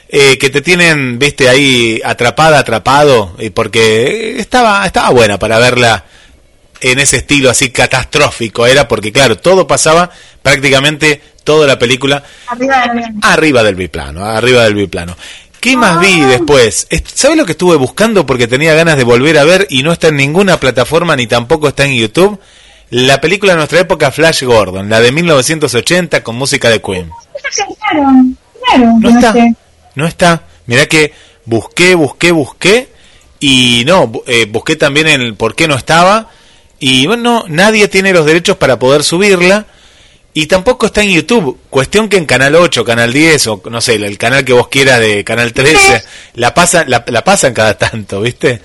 eh, que te tienen, viste, ahí atrapada, atrapado, y porque estaba, estaba buena para verla en ese estilo así catastrófico, era porque claro, todo pasaba prácticamente toda la película Arriba del avión. Arriba del biplano, arriba del biplano. ¿Qué más vi Ah. después? ¿Sabes lo que estuve buscando porque tenía ganas de volver a ver y no está en ninguna plataforma ni tampoco está en YouTube? La película de nuestra época, Flash Gordon, la de 1980 con música de Queen. Claro, claro. No está, no está. Mirá que busqué, busqué, busqué y no, eh, busqué también el por qué no estaba y bueno, nadie tiene los derechos para poder subirla y tampoco está en YouTube. Cuestión que en Canal 8, Canal 10 o no sé, el canal que vos quieras de Canal 13, Sí. la pasan, la, la pasan cada tanto, ¿viste?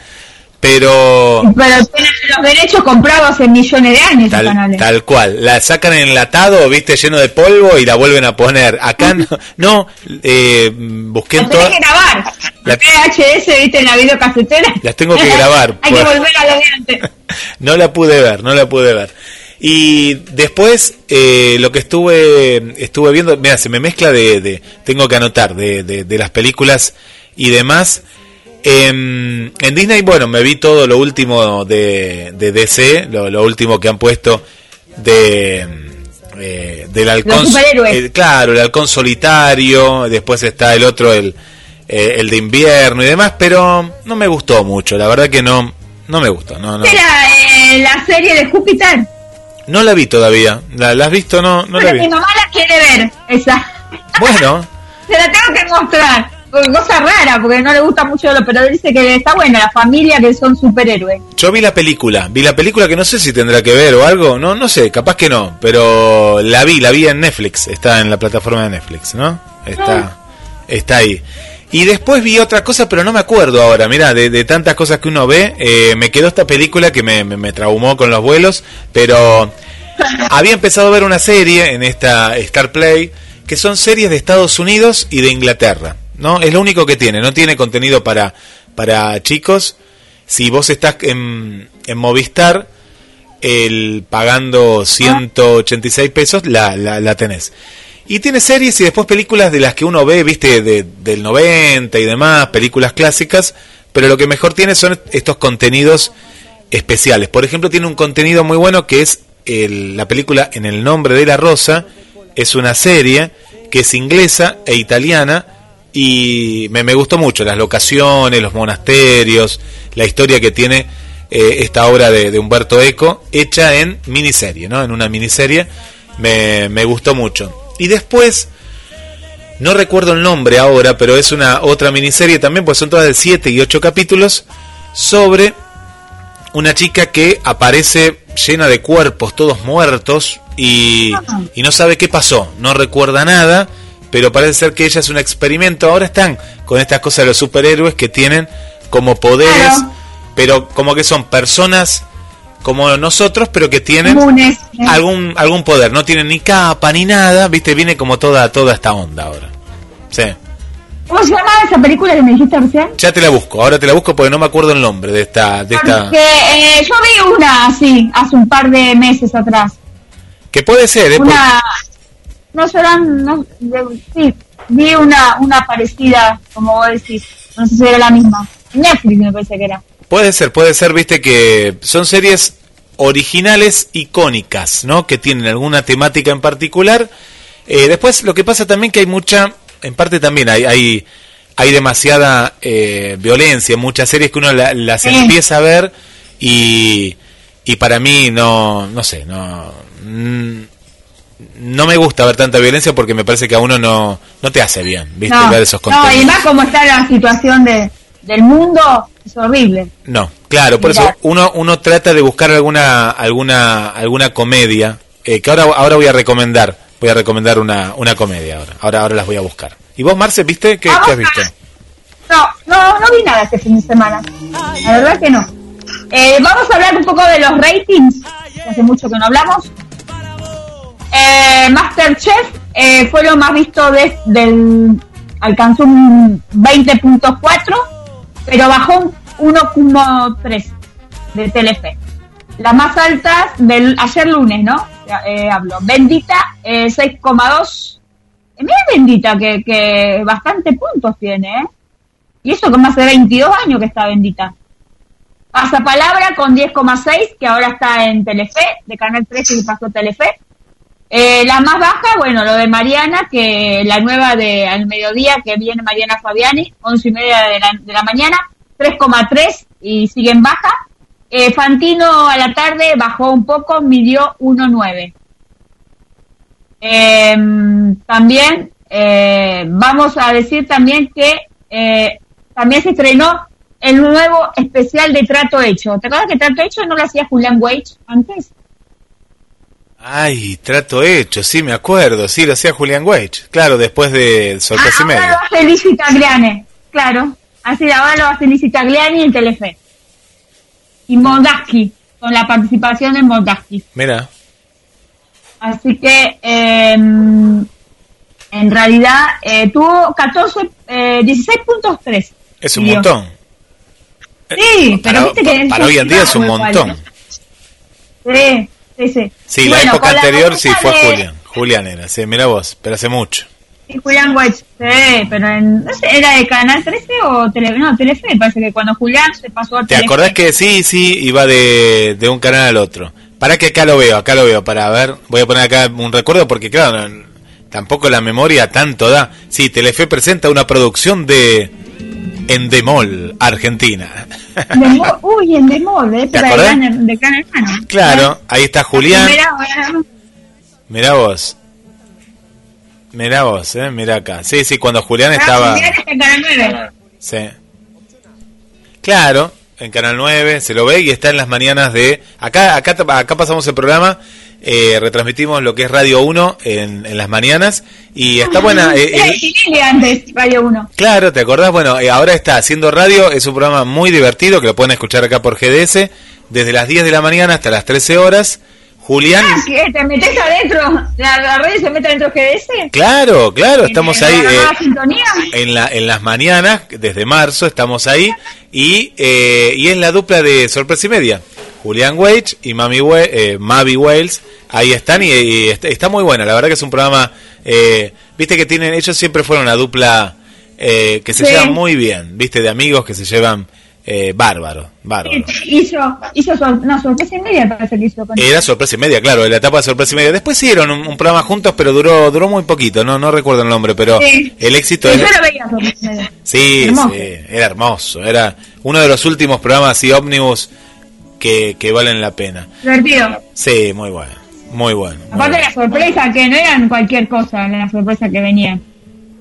Pero. Pero tienen los derechos comprados en millones de años. Tal, tal cual. La sacan en enlatado, viste, lleno de polvo y la vuelven a poner. Acá no. no eh, busqué en que grabar. La VHS, viste, en la videocasetera. Las tengo que grabar. Hay que volver a lo de antes. no la pude ver, no la pude ver. Y después eh, lo que estuve estuve viendo, mira, se me mezcla de, de tengo que anotar, de, de, de las películas y demás. En, Disney, bueno, me vi todo lo último de, DC, lo, último que han puesto de eh, del halcón, claro, el halcón solitario, después está el otro, el, eh, el de invierno y demás, pero no me gustó mucho, la verdad que no, no me gustó. No, no. Era eh, la serie de Júpiter. No la vi todavía, ¿la, has visto? No, no la vi. Mi mamá la quiere ver, esa. Bueno. Se la tengo que mostrar cosa rara, porque no le gusta mucho, pero dice que está buena la familia que son superhéroes. Yo vi la película, vi la película que no sé si tendrá que ver o algo, no, no sé, capaz que no, pero la vi, la vi en Netflix, está en la plataforma de Netflix, ¿no? Está, ah. está ahí. Y después vi otra cosa, pero no me acuerdo ahora. Mira, de, tantas cosas que uno ve, eh, me quedó esta película que me, me, me, traumó con los vuelos, pero había empezado a ver una serie en esta Star Play, que son series de Estados Unidos y de Inglaterra. ¿No? Es lo único que tiene, no tiene contenido para, para chicos. Si vos estás en, en Movistar, el pagando 186 pesos, la, la, la, tenés. Y tiene series y después películas de las que uno ve, viste, de, del 90 y demás, películas clásicas, pero lo que mejor tiene son estos contenidos especiales. Por ejemplo, tiene un contenido muy bueno que es el, la película En el nombre de la rosa, es una serie que es inglesa e italiana, y me, me, gustó mucho las locaciones, los monasterios, la historia que tiene eh, esta obra de, Humberto Eco, hecha en miniserie, ¿no? En una miniserie, me, me gustó mucho. Y después, no recuerdo el nombre ahora, pero es una otra miniserie también, pues son todas de 7 y 8 capítulos, sobre una chica que aparece llena de cuerpos, todos muertos, y, y no sabe qué pasó, no recuerda nada pero parece ser que ella es un experimento. Ahora están con estas cosas de los superhéroes que tienen como poderes, pero como que son personas como nosotros, pero que tienen algún algún poder. No tienen ni capa ni nada, viste, viene como toda toda esta onda ahora. Sí. ¿Cómo se llama esa película que me dijiste recién? Ya te la busco, ahora te la busco porque no me acuerdo el nombre de esta... De esta... Eh, yo vi una así, hace un par de meses atrás. Que puede ser, ¿eh? Una, no serán, no, sí, vi una, una parecida, como vos decís, no sé si era la misma. Netflix me parece que era. Puede ser, puede ser, viste que son series originales icónicas, ¿no? Que tienen alguna temática en particular. Eh, después lo que pasa también que hay mucha, en parte también hay, hay, hay demasiada eh, violencia, muchas series que uno las empieza a ver y, y para mí no, no sé, no, mm, no me gusta ver tanta violencia porque me parece que a uno no, no te hace bien, ¿viste? ver esos contenidos. No, y más como está la situación de, del mundo, es horrible. No, claro, por eso uno, uno trata de buscar alguna, alguna, alguna comedia, eh, que ahora, ahora voy a recomendar, voy a recomendar una, una comedia ahora, ahora, ahora las voy a buscar. ¿Y vos, Marce, viste? ¿Qué, has visto? No, no, no vi nada este fin de semana. La verdad que no. Eh, vamos a hablar un poco de los ratings, hace mucho que no hablamos. Eh, Masterchef eh, fue lo más visto de, del alcanzó un 20.4 pero bajó un 1.3 de Telefe. Las más altas del ayer lunes no eh, hablo Bendita 6.2 eh, mira Bendita que, que bastante puntos tiene ¿eh? y eso con más de 22 años que está Bendita. Pasapalabra con 10,6 que ahora está en Telefe de Canal 13 y pasó Telefe eh, la más baja, bueno, lo de Mariana, que la nueva de al mediodía, que viene Mariana Fabiani, once y media de la, de la mañana, 3,3 y sigue en baja. Eh, Fantino a la tarde bajó un poco, midió 1,9. Eh, también vamos a decir también que eh, también se estrenó el nuevo especial de Trato Hecho. ¿Te acuerdas que Trato Hecho no lo hacía Julián Wage antes? Ay, trato hecho, sí, me acuerdo, sí, lo hacía Julián Weich, claro, después de Sol ah, Casi Ahora lo hace Lizzie Tagliani, claro, así ahora lo hace Lizzie Tagliani en Telefe. y Moldaski, con la participación de Moldaski. Mira. Así que em, en realidad eh, tuvo 14, eh, 16.3. Es un montón. Sí, pero para, viste que para hoy en día es un montón. Sí, sí, sí. Sí, la época anterior sí fue Julián. Julián era, sí, mira vos, pero hace mucho. Sí, Julián Wedge, sí, pero en, no sé, ¿era de Canal 13 o Tele, no, Telefe? Parece que cuando Julián se pasó a ¿Te acordás que sí, sí, iba de, de un canal al otro? Para que acá lo veo, acá lo veo, para ver, voy a poner acá un recuerdo porque claro, no, tampoco la memoria tanto da. Sí, Telefe presenta una producción de Endemol, Argentina. Endemol, uy, Endemol, de, ¿Te acordás? de, de Gran Hermano. Claro, ahí está Julián. Mirá, Mirá vos. Mirá vos, eh, mirá acá. Sí, sí, cuando Julián ah, estaba... Julián está en Canal 9. Sí. Claro, en Canal 9 se lo ve y está en las mañanas de... Acá acá, acá pasamos el programa, eh, retransmitimos lo que es Radio 1 en, en las mañanas y está buena... eh, eh, antes, Radio 1. Claro, ¿te acordás? Bueno, eh, ahora está haciendo radio, es un programa muy divertido que lo pueden escuchar acá por GDS, desde las 10 de la mañana hasta las 13 horas. Julián... Ah, ¿qué? ¿Te metes adentro? ¿La, la red se mete adentro de GDS? Claro, claro, estamos ¿En ahí la eh, en, la, en las mañanas, desde marzo estamos ahí, y, eh, y es la dupla de Sorpresa y Media. Julián Wage y Mami We- eh, Mavi Wales, ahí están y, y está, está muy buena, la verdad que es un programa, eh, viste que tienen, ellos siempre fueron una dupla eh, que se Sí. llevan muy bien, viste, de amigos que se llevan eh, bárbaro, bárbaro. Hizo, hizo no, sorpresa y media parece que hizo con Era sorpresa y media, claro, la etapa de sorpresa y media. Después hicieron un, un programa juntos, pero duró duró muy poquito, no no recuerdo el nombre, pero Sí. el éxito Sí, era- yo lo veía sorpresa y media. Sí, Hermoso. sí, era hermoso. Era uno de los últimos programas así ómnibus que, que valen la pena. Divertido. Sí, muy bueno, muy bueno. muy Aparte bueno. la sorpresa, que no eran cualquier cosa, la sorpresa que venían.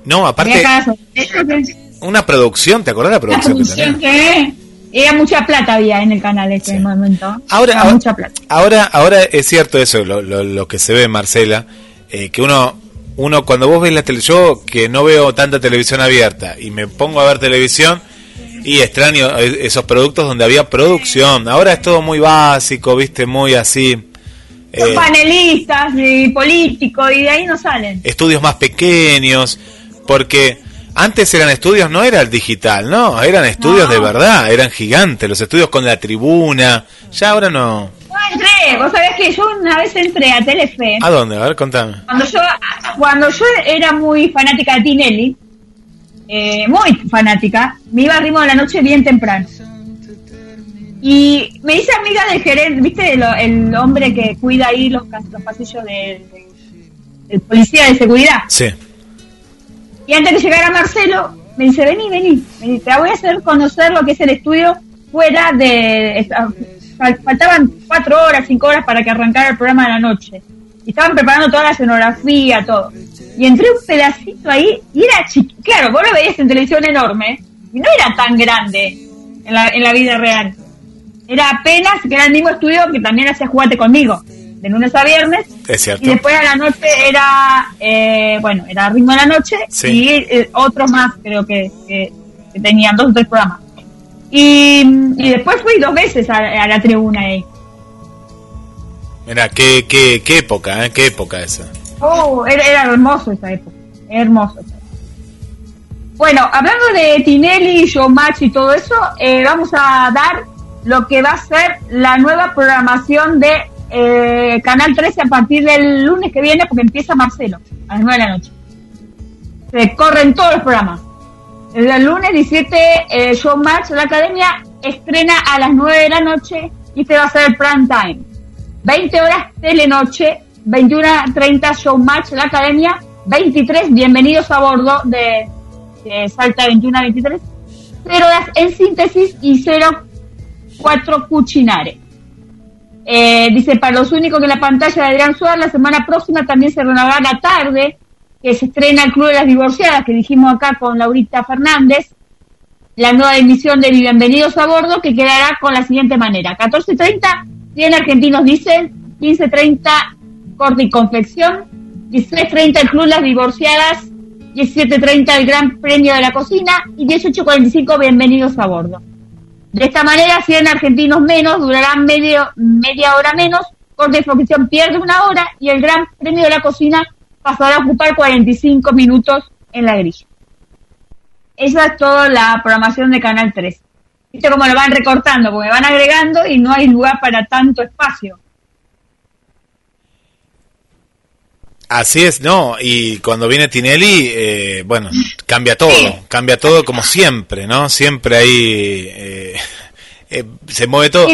No, aparte, Había cada sorpresa que- una producción, ¿te acordás de la La producción que producción tenía? que era mucha plata había en el canal ese Sí. momento. Ahora, Era ahora, mucha plata. ahora, ahora es cierto eso, lo, lo, lo que se ve, Marcela, eh, que uno, uno cuando vos ves la televisión, yo que no veo tanta televisión abierta y me pongo a ver televisión y extraño eh, esos productos donde había producción. Ahora es todo muy básico, viste, muy así. Son eh, panelistas y políticos y de ahí no salen. estudios más pequeños, porque antes eran estudios, no era el digital, no, eran estudios No. de verdad, eran gigantes, los estudios con la tribuna, ya ahora no. No entré, vos sabés que yo una vez entré a Telefe. ¿A dónde? A ver, contame. Cuando yo, cuando yo era muy fanática de Tinelli, eh, muy fanática, me iba a ritmo de la noche bien temprano. Y me hice amiga del gerente, ¿viste? El, el hombre que cuida ahí los, los pasillos de- de- del policía de seguridad. Sí, Y antes de llegar a Marcelo, me dice, vení, vení, vení, te voy a hacer conocer lo que es el estudio fuera de... fal- Faltaban cuatro horas, cinco horas para que arrancara el programa de la noche. Y estaban preparando toda la escenografía, todo. Y entré un pedacito ahí y era chiquito. Claro, vos lo veías en televisión enorme y no era tan grande en la, en la vida real. Era apenas que era el mismo estudio que también hacía Jugate conmigo, de lunes a viernes, es cierto. y después a la noche era, eh, bueno, era Ritmo de la Noche Sí. y eh, otros más, creo que, que, que tenían dos o tres programas. Y, y después fui dos veces a, a la tribuna ahí. Mira, qué, qué, qué época, ¿eh? Qué época esa. Oh, era, era hermoso esa época, hermoso. Bueno, hablando de Tinelli, Showmatch y todo eso, eh, vamos a dar lo que va a ser la nueva programación de eh, Canal 13 a partir del lunes que viene, porque empieza Marcelo, a las 9 de la noche. Se corren todos los programas. El lunes 17, eh, Showmatch, la academia, estrena a las 9 de la noche y este va a ser el prime time. 20 horas telenoche, 21.30 Showmatch, la academia, 23, bienvenidos a bordo de, Salta 21 a 23, 0 horas en síntesis y 0 4 Cuchinare. Eh, dice, para los únicos que la pantalla de Adrián Suárez, la semana próxima también se renovará la tarde, que se estrena el Club de las Divorciadas, que dijimos acá con Laurita Fernández, la nueva emisión de Bienvenidos a Bordo, que quedará con la siguiente manera. 14.30, 100 argentinos dicen, 15.30, corte y confección, 16.30 el Club Las Divorciadas, 17.30 el Gran Premio de la Cocina y 18.45 Bienvenidos a Bordo. De esta manera, 100 argentinos menos durarán medio, media hora menos, corte de función pierde una hora y el Gran Premio de la Cocina pasará a ocupar 45 minutos en la grilla. Esa es toda la programación de Canal 3. Viste cómo lo van recortando, porque van agregando y no hay lugar para tanto espacio. Así es, no, y cuando viene Tinelli, eh, bueno, cambia todo, cambia todo como siempre, ¿no? Siempre ahí eh, eh, se mueve todo.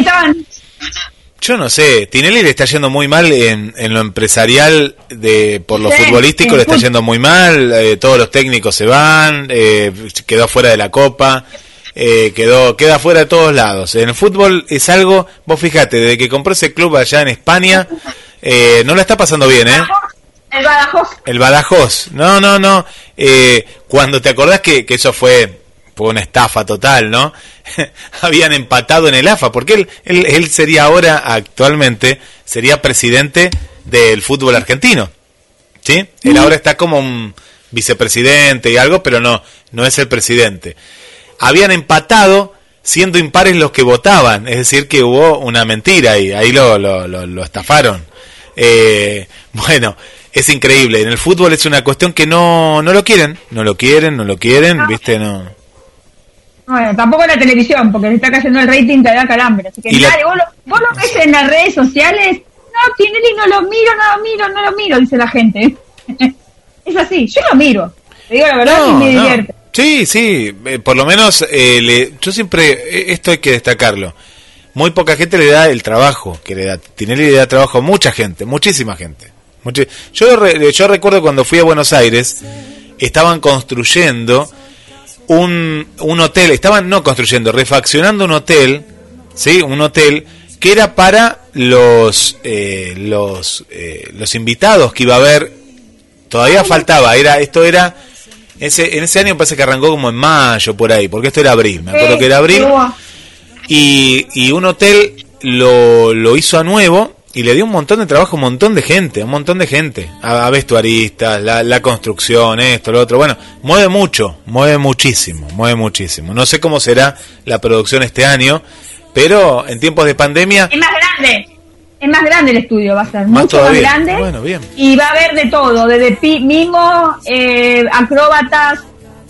Yo no sé, Tinelli le está yendo muy mal en, en lo empresarial, de por lo futbolístico le está yendo muy mal, todos los técnicos se van, quedó fuera de la Copa, quedó queda fuera de todos lados. En el fútbol es algo, vos fíjate, desde que compró ese club allá en España, no lo está pasando bien, ¿eh? El Badajoz. El Badajoz. No, no, no. Eh, cuando te acordás que, que eso fue, fue una estafa total, ¿no? Habían empatado en el AFA, porque él, él, él sería ahora, actualmente, sería presidente del fútbol argentino. ¿Sí? Él ahora está como un vicepresidente y algo, pero no, no es el presidente. Habían empatado siendo impares los que votaban, es decir, que hubo una mentira y ahí lo, lo, lo, lo estafaron. Eh, bueno, es increíble. En el fútbol es una cuestión que no, no lo quieren, no lo quieren, no lo quieren, ¿viste? No. Bueno, tampoco en la televisión, porque le está cayendo el rating, te da calambre. Así que nadie, vos, lo, vos lo ves en las redes sociales, no, Tinelli no lo miro, no lo miro, no lo miro, dice la gente. es así, yo lo miro. Te digo la verdad y me divierte. Sí, sí, eh, por lo menos eh, le, yo siempre, eh, esto hay que destacarlo. Muy poca gente le da el trabajo que le da. Tinelli le da trabajo a mucha gente, muchísima gente. Yo, yo recuerdo cuando fui a Buenos Aires, estaban construyendo un, un hotel, estaban no construyendo, refaccionando un hotel, ¿sí? Un hotel que era para los, eh, los, eh, los invitados que iba a haber. Todavía faltaba, era esto era ese, en ese año parece que arrancó como en mayo por ahí, porque esto era abril, me acuerdo que era abril. Y, y un hotel lo, lo hizo a nuevo y le dio un montón de trabajo a un montón de gente, un montón de gente, a, vestuaristas, la, la, construcción, esto, lo otro. Bueno, mueve mucho, mueve muchísimo, mueve muchísimo. No sé cómo será la producción este año, pero en tiempos de pandemia... Es más grande, es más grande el estudio, va a ser mucho más grande. Bueno, bien. Y va a haber de todo, desde mimo, eh, acróbatas,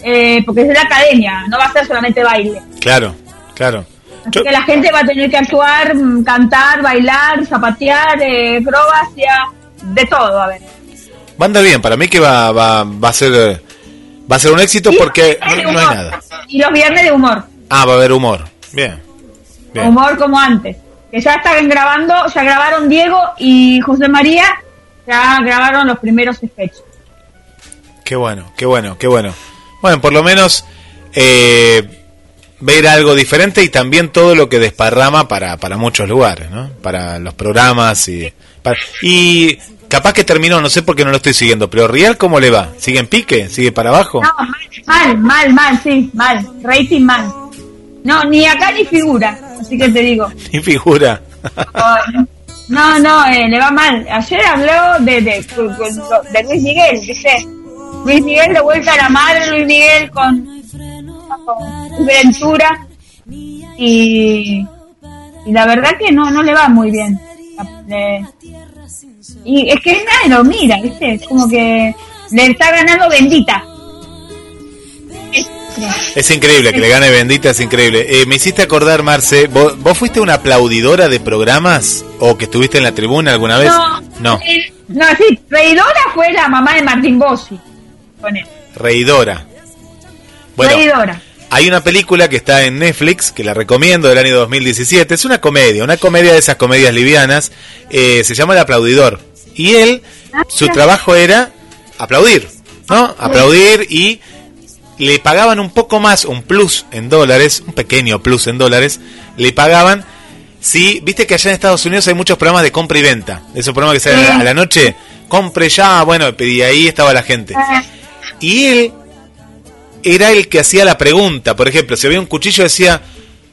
eh, porque es de la academia, no va a ser solamente baile. Claro, claro. Así que la gente va a tener que actuar, mm, cantar, bailar, zapatear, eh, acrobacia, de todo, a ver. Va a andar bien, para mí que va, va, va a ser va a ser un éxito porque no, hay nada. Y los viernes de humor. Ah, va a haber humor. Bien. Humor como antes. Que ya están grabando, ya grabaron Diego y José María, ya grabaron los primeros sketches. Qué bueno, qué bueno, qué bueno. Bueno, por lo menos eh, ver algo diferente y también todo lo que desparrama para, para muchos lugares, ¿no? Para los programas y... y capaz que terminó, no sé por qué no lo estoy siguiendo, pero Real, ¿cómo le va? ¿Sigue en pique? ¿Sigue para abajo? No, mal, mal, mal, sí, mal. Rating mal. No, ni acá ni figura, así que te digo. Ni figura. no, no, eh, le va mal. Ayer habló de, de, de, Luis Miguel, dice. Luis Miguel de vuelta a la madre, Luis Miguel con Ventura y, y la verdad que no no le va muy bien. Y es que nadie lo mira ¿viste? es como que le está ganando bendita. Es, increíble que le gane bendita es increíble. Eh, me hiciste acordar Marce ¿vos, fuiste una aplaudidora de programas o que estuviste en la tribuna alguna vez no no, eh, no sí reidora fue la mamá de Martín Bossi reidora bueno, hay una película que está en Netflix, que la recomiendo, del año 2017. Es una comedia, una comedia de esas comedias livianas. Eh, se llama El Aplaudidor. Y él, su trabajo era aplaudir, ¿no? Aplaudir y le pagaban un poco más, un plus en dólares, un pequeño plus en dólares, le pagaban si, viste que allá en Estados Unidos hay muchos programas de compra y venta, esos programas que salen a la noche, compre ya, bueno, y ahí estaba la gente. Y él era el que hacía la pregunta. Por ejemplo, si había un cuchillo decía,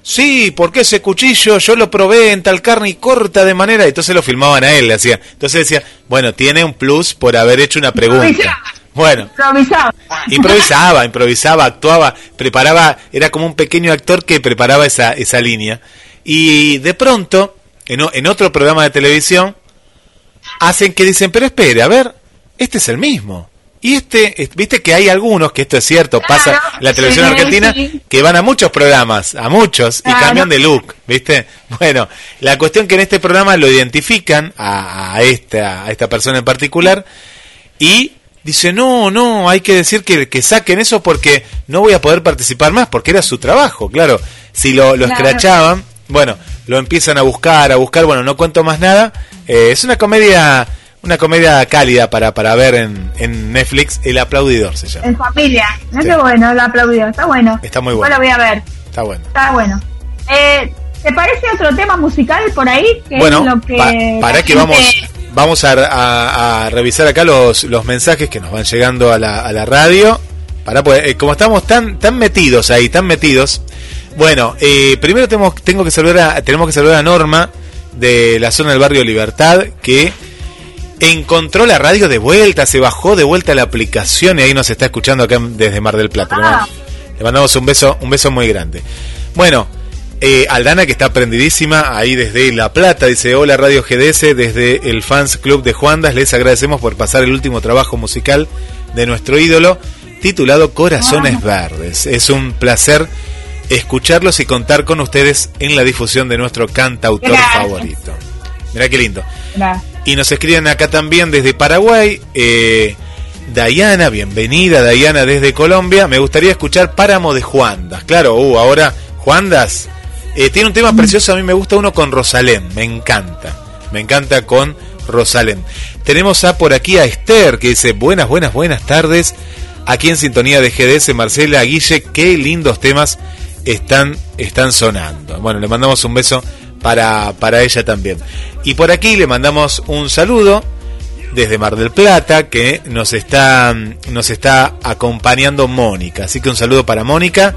sí, ¿por qué ese cuchillo yo lo probé en tal carne y corta de manera? Y entonces lo filmaban a él, le hacía. Entonces decía, bueno, tiene un plus por haber hecho una pregunta. Bueno. Improvisaba. Improvisaba, improvisaba, actuaba, preparaba, era como un pequeño actor que preparaba esa, esa línea. Y de pronto, en, en otro programa de televisión, hacen que dicen, pero espere, a ver, este es el mismo. Y este, viste que hay algunos, que esto es cierto, pasa en la televisión argentina, que van a muchos programas, a muchos, y cambian de look, viste. Bueno, la cuestión que en este programa lo identifican a, a, esta, a esta persona en particular, y dice, no, no, hay que decir que, que saquen eso porque no voy a poder participar más, porque era su trabajo, claro. Si lo, lo escrachaban, bueno, lo empiezan a buscar, a buscar, bueno, no cuento más nada. Eh, es una comedia una comedia cálida para, para ver en, en Netflix, El Aplaudidor se llama. En familia, no es bueno, El Aplaudidor, está bueno. Está muy bueno. lo voy a ver. Está bueno. Está bueno. Eh, ¿Te parece otro tema musical por ahí? Que bueno, lo que para que vamos, vamos a, a, revisar acá los, los mensajes que nos van llegando a la, a la radio. Para pues, eh, como estamos tan, tan metidos ahí, tan metidos. Bueno, eh, primero tenemos, tengo que saludar a, tenemos que saludar a Norma de la zona del barrio Libertad, que encontró la radio de vuelta, se bajó de vuelta la aplicación y ahí nos está escuchando acá desde Mar del Plata. Ah. Le mandamos un beso, un beso muy grande. Bueno, eh, Aldana que está prendidísima ahí desde La Plata, dice hola Radio GDS, desde el Fans Club de Juandas, les agradecemos por pasar el último trabajo musical de nuestro ídolo, titulado Corazones. Verdes. Es un placer escucharlos y contar con ustedes en la difusión de nuestro cantautor favorito. Mirá qué lindo. Y nos escriben acá también desde Paraguay. Eh, Dayana, bienvenida Dayana desde Colombia. Me gustaría escuchar Páramo de Juandas. Claro, uh, ahora Juandas eh, tiene un tema precioso. A mí me gusta uno con Rosalén. Me encanta. Me encanta con Rosalén. Tenemos a por aquí a Esther que dice buenas, buenas, buenas tardes. Aquí en sintonía de GDS, Marcela Guille, qué lindos temas están, están sonando. Bueno, le mandamos un beso para, para ella también. Y por aquí le mandamos un saludo desde Mar del Plata que nos está, nos está acompañando Mónica. Así que un saludo para Mónica,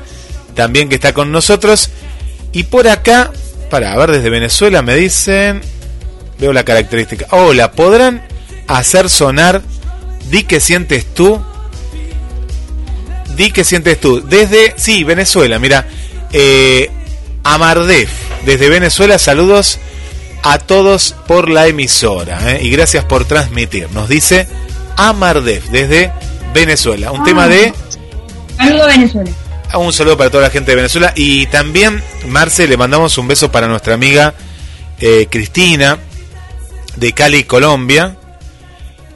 también que está con nosotros. Y por acá, para ver desde Venezuela, me dicen, veo la característica. Hola, ¿podrán hacer sonar Di que sientes tú? Di que sientes tú. Desde, sí, Venezuela, mira. Eh, Amardef, desde Venezuela, saludos a todos por la emisora ¿eh? y gracias por transmitir. Nos dice Amardef desde Venezuela. Un tema de... Saludo Venezuela. Un saludo para toda la gente de Venezuela y también, Marce, le mandamos un beso para nuestra amiga eh, Cristina de Cali, Colombia,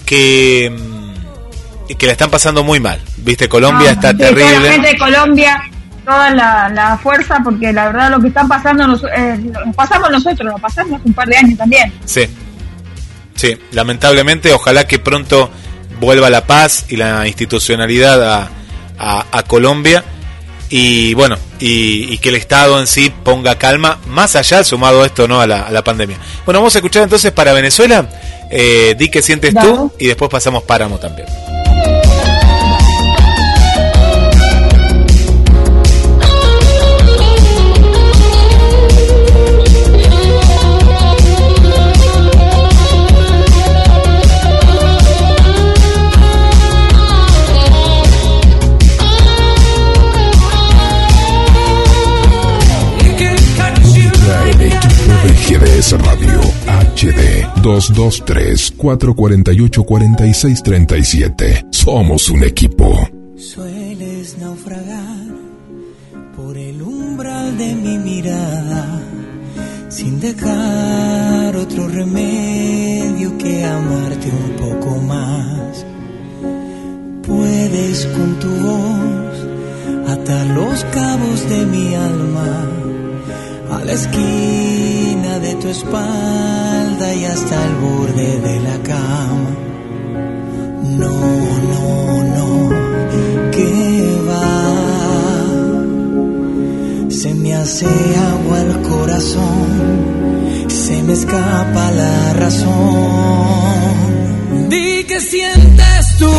que, mm, que la están pasando muy mal. Viste, Colombia está terrible. La gente de Colombia toda la, fuerza porque la verdad lo que están pasando nos, eh, pasamos nosotros, lo pasamos un par de años también. Sí, sí, lamentablemente ojalá que pronto vuelva la paz y la institucionalidad a, a, Colombia y bueno, y, que el Estado en sí ponga calma, más allá sumado esto no a la, a la pandemia. Bueno, vamos a escuchar entonces para Venezuela, eh, di que sientes tú y después pasamos Páramo también. 223-448-4637. Somos un equipo. Sueles naufragar por el umbral de mi mirada, sin dejar otro remedio que amarte un poco más. Puedes con tu voz atar los cabos de mi alma a la esquina de tu espalda y hasta el borde de la cama. No, no, no, que va. Se me hace agua el corazón, se me escapa la razón. Di que sientes tú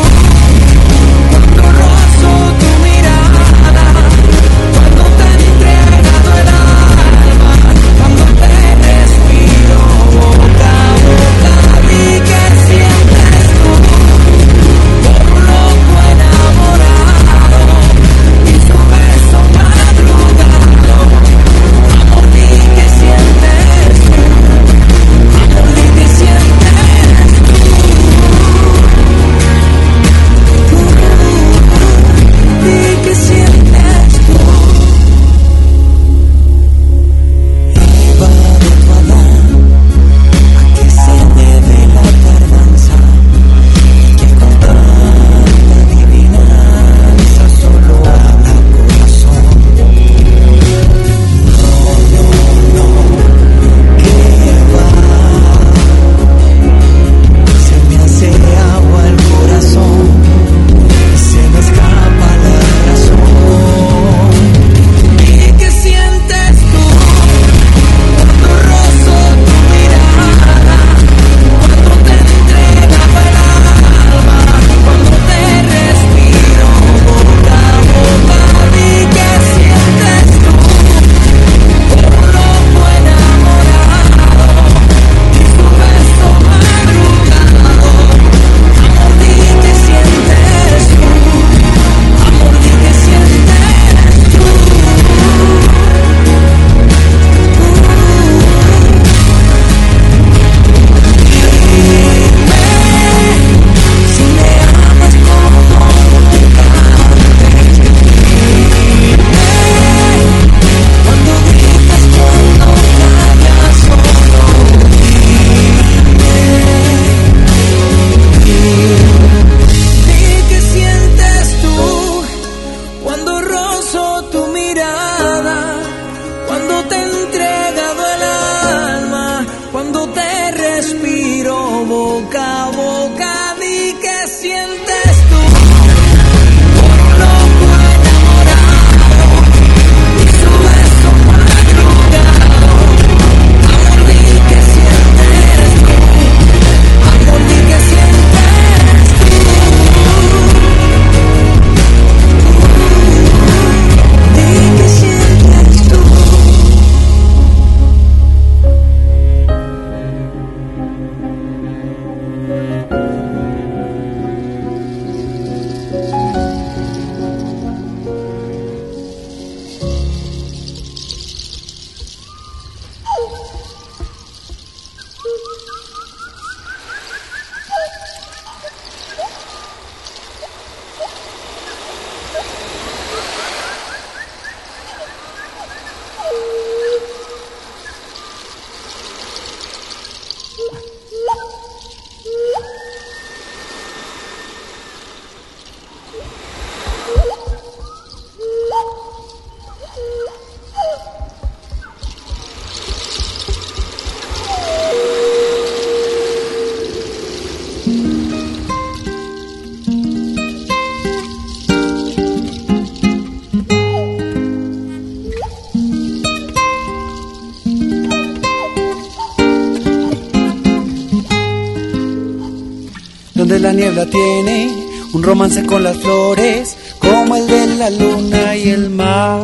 niebla tiene un romance con las flores, como el de la luna y el mar.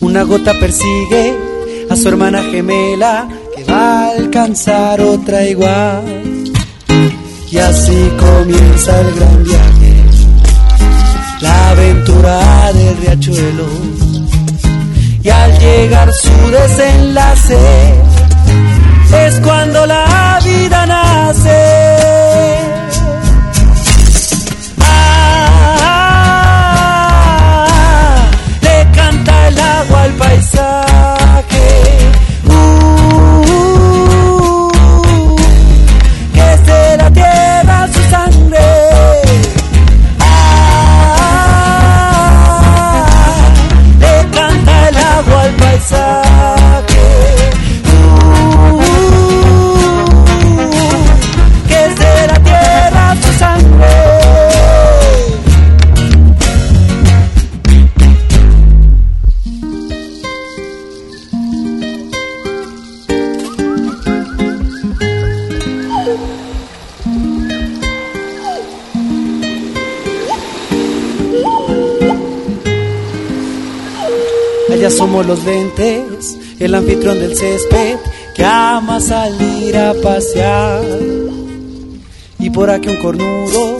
Una gota persigue a su hermana gemela que va a alcanzar otra igual. Y así comienza el gran viaje, la aventura del riachuelo. Y al llegar su desenlace, es cuando la vida nace. Al paisaje. Somos los lentes, el anfitrión del césped que ama salir a pasear. Y por aquí un cornudo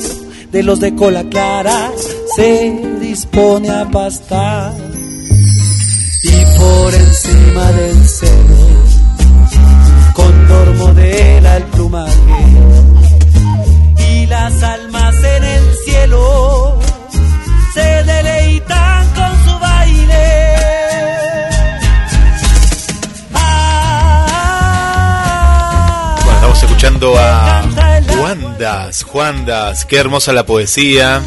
de los de cola clara se dispone a pastar. Y por encima del a Juandas, Juandas, qué hermosa la poesía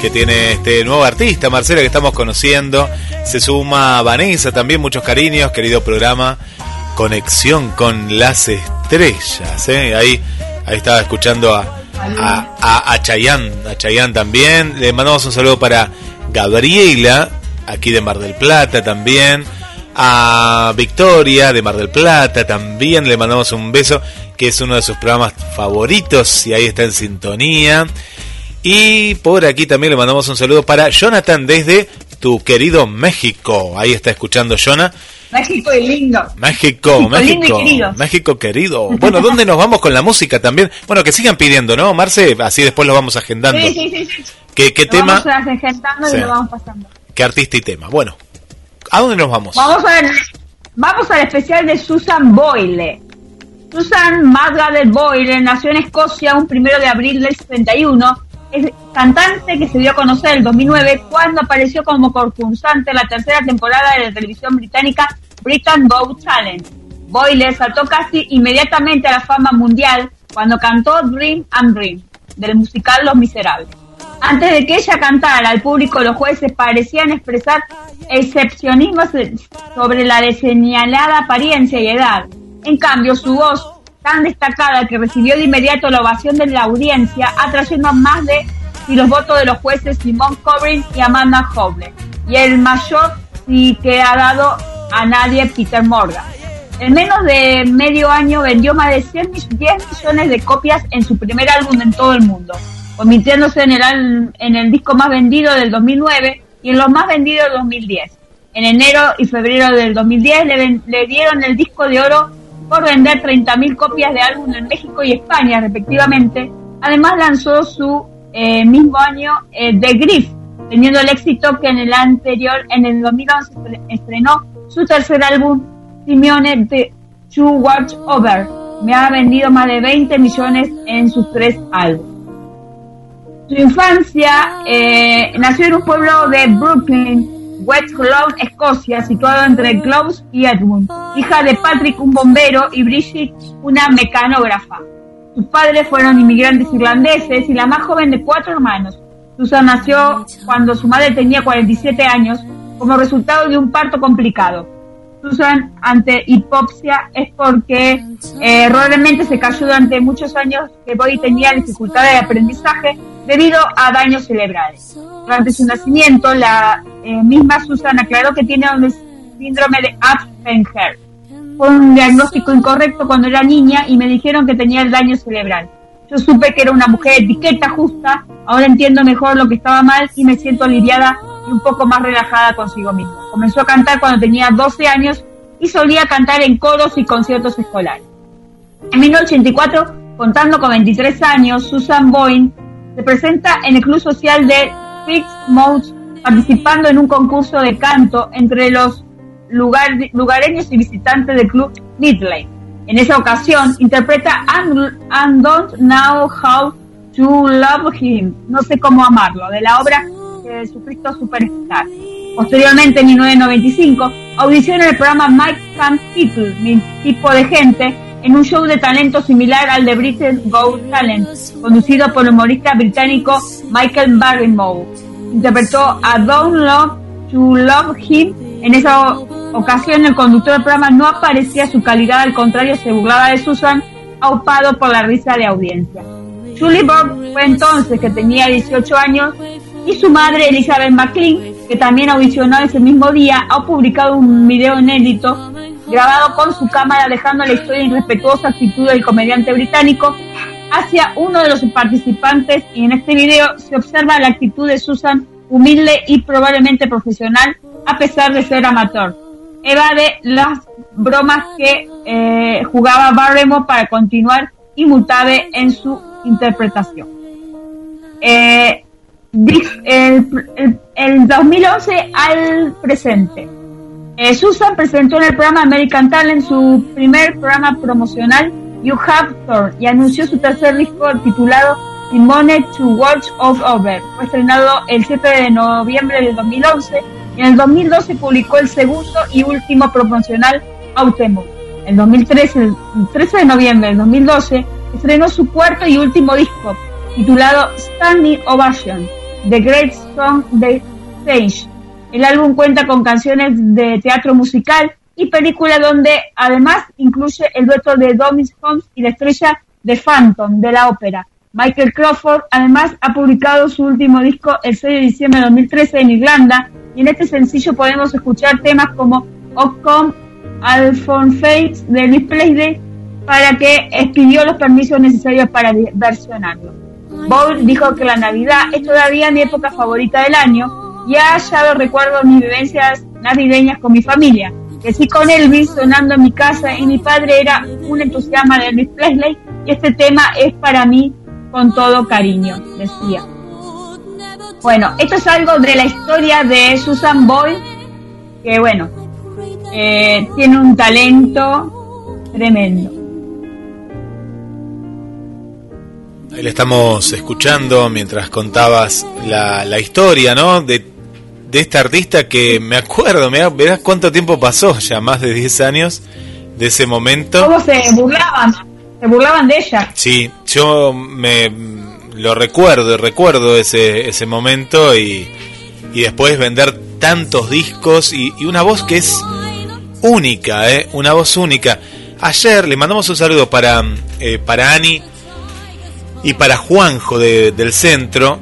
que tiene este nuevo artista, Marcela, que estamos conociendo. Se suma Vanessa también, muchos cariños, querido programa Conexión con las Estrellas. ¿eh? Ahí, ahí estaba escuchando a, a, a, a Chayanne también. Le mandamos un saludo para Gabriela, aquí de Mar del Plata también. A Victoria de Mar del Plata también le mandamos un beso, que es uno de sus programas favoritos y ahí está en sintonía. Y por aquí también le mandamos un saludo para Jonathan desde tu querido México. Ahí está escuchando Jonah. México y lindo. México, México lindo y México, querido. México querido. Bueno, ¿dónde nos vamos con la música también? Bueno, que sigan pidiendo, ¿no, Marce? Así después lo vamos agendando. Sí, sí, sí. sí. ¿Qué, qué Lo tema? Vamos agendando Sí. y lo vamos pasando. ¿Qué artista y tema? Bueno, ¿a dónde nos vamos? Vamos, a ver, vamos al especial de Susan Boyle. Susan Margaret Boyle nació en Escocia un primero de abril del 71. Es cantante que se dio a conocer en el 2009 cuando apareció como concursante en la tercera temporada de la televisión británica Britain Go Talent. Boyle saltó casi inmediatamente a la fama mundial cuando cantó Dream and Dream del musical Los Miserables. Antes de que ella cantara, al público los jueces parecían expresar excepcionismo sobre la señalada apariencia y edad. En cambio, su voz, tan destacada que recibió de inmediato la ovación de la audiencia, atrayendo más de y los votos de los jueces Simon Cobrin y Amanda Howlett, y el mayor que ha dado a nadie Peter Morgan. En menos de medio año vendió más de 100 mi- 10 millones de copias en su primer álbum en todo el mundo, convirtiéndose en el, en el disco más vendido del 2009 y en los más vendidos del 2010. En enero y febrero del 2010 le, ven- le dieron el disco de oro por vender 30.000 copias de álbum en México y España, respectivamente. Además lanzó su eh, mismo año eh, The Griff, teniendo el éxito que en el anterior, en el 2011, estre- estrenó su tercer álbum, Simeone The To Watch Over. Me ha vendido más de 20 millones en sus tres álbumes. Su infancia eh, nació en un pueblo de Brooklyn, West Cologne, Escocia, situado entre Close y Edmund. Hija de Patrick, un bombero, y Bridget, una mecanógrafa. Sus padres fueron inmigrantes irlandeses y la más joven de cuatro hermanos. Susan nació cuando su madre tenía 47 años como resultado de un parto complicado. Susan ante hipopsia es porque eh, probablemente se cayó durante muchos años que Boy tenía dificultades de aprendizaje debido a daños cerebrales. Durante su nacimiento, la eh, misma Susan aclaró que tiene un síndrome de Asperger. Fue un diagnóstico incorrecto cuando era niña y me dijeron que tenía el daño cerebral. Yo supe que era una mujer etiqueta justa, ahora entiendo mejor lo que estaba mal y me siento aliviada y un poco más relajada consigo misma. Comenzó a cantar cuando tenía 12 años y solía cantar en coros y conciertos escolares. En 1984, contando con 23 años, Susan Boyne se presenta en el Club Social de Six Modes participando en un concurso de canto entre los lugareños y visitantes del club Midlake. En esa ocasión interpreta And, Don't Know How to Love Him, no sé cómo amarlo, de la obra Jesucristo Superstar. Posteriormente, en 1995, audiciona el programa Mike Camp People, mi tipo de gente, en un show de talento similar al de Britain Go Talent, conducido por el humorista británico Michael Barrymore. Interpretó a Don't Love to Love Him. En esa ocasión, el conductor del programa no aparecía su calidad, al contrario, se burlaba de Susan, aupado por la risa de audiencia. Julie Bob fue entonces que tenía 18 años y su madre, Elizabeth McLean, que también audicionó ese mismo día, ha publicado un video inédito grabado con su cámara dejando la historia irrespetuosa actitud del comediante británico hacia uno de los participantes y en este video se observa la actitud de Susan humilde y probablemente profesional a pesar de ser amateur. Evade las bromas que eh, jugaba Barrymore para continuar inmutable en su interpretación. Eh, el, el, 2011 al presente. Eh, Susan presentó en el programa American Talent su primer programa promocional You Have Thorn y anunció su tercer disco titulado Money to Watch of Over. Fue estrenado el 7 de noviembre del 2011 y en el 2012 publicó el segundo y último promocional Autemo. En 2013, el 13 de noviembre del 2012, estrenó su cuarto y último disco titulado Standing Ovation The Great Song de Stage. El álbum cuenta con canciones de teatro musical y película donde además incluye el dueto de Domis Holmes y la estrella de Phantom de la ópera. Michael Crawford además ha publicado su último disco el 6 de diciembre de 2013 en Irlanda y en este sencillo podemos escuchar temas como Ocom Alphon Fates de Elvis Presley para que expidió los permisos necesarios para versionarlo. Bowl dijo que la Navidad es todavía mi época favorita del año y ha hallado recuerdos de mis vivencias navideñas con mi familia. Crecí con Elvis sonando en mi casa y mi padre era un entusiasmo de Elvis Presley y este tema es para mí con todo cariño, decía. Bueno, esto es algo de la historia de Susan Boyle, que bueno, eh, tiene un talento tremendo. Ahí le estamos escuchando mientras contabas la, la historia, ¿no? De, de, esta artista que me acuerdo, me verás cuánto tiempo pasó, ya más de 10 años de ese momento. ¿Cómo se burlaban? Se burlaban de ella. Sí, yo me lo recuerdo, recuerdo ese, ese momento y, y después vender tantos discos y, y, una voz que es única, ¿eh? Una voz única. Ayer le mandamos un saludo para, eh, para Ani y para Juanjo de, del centro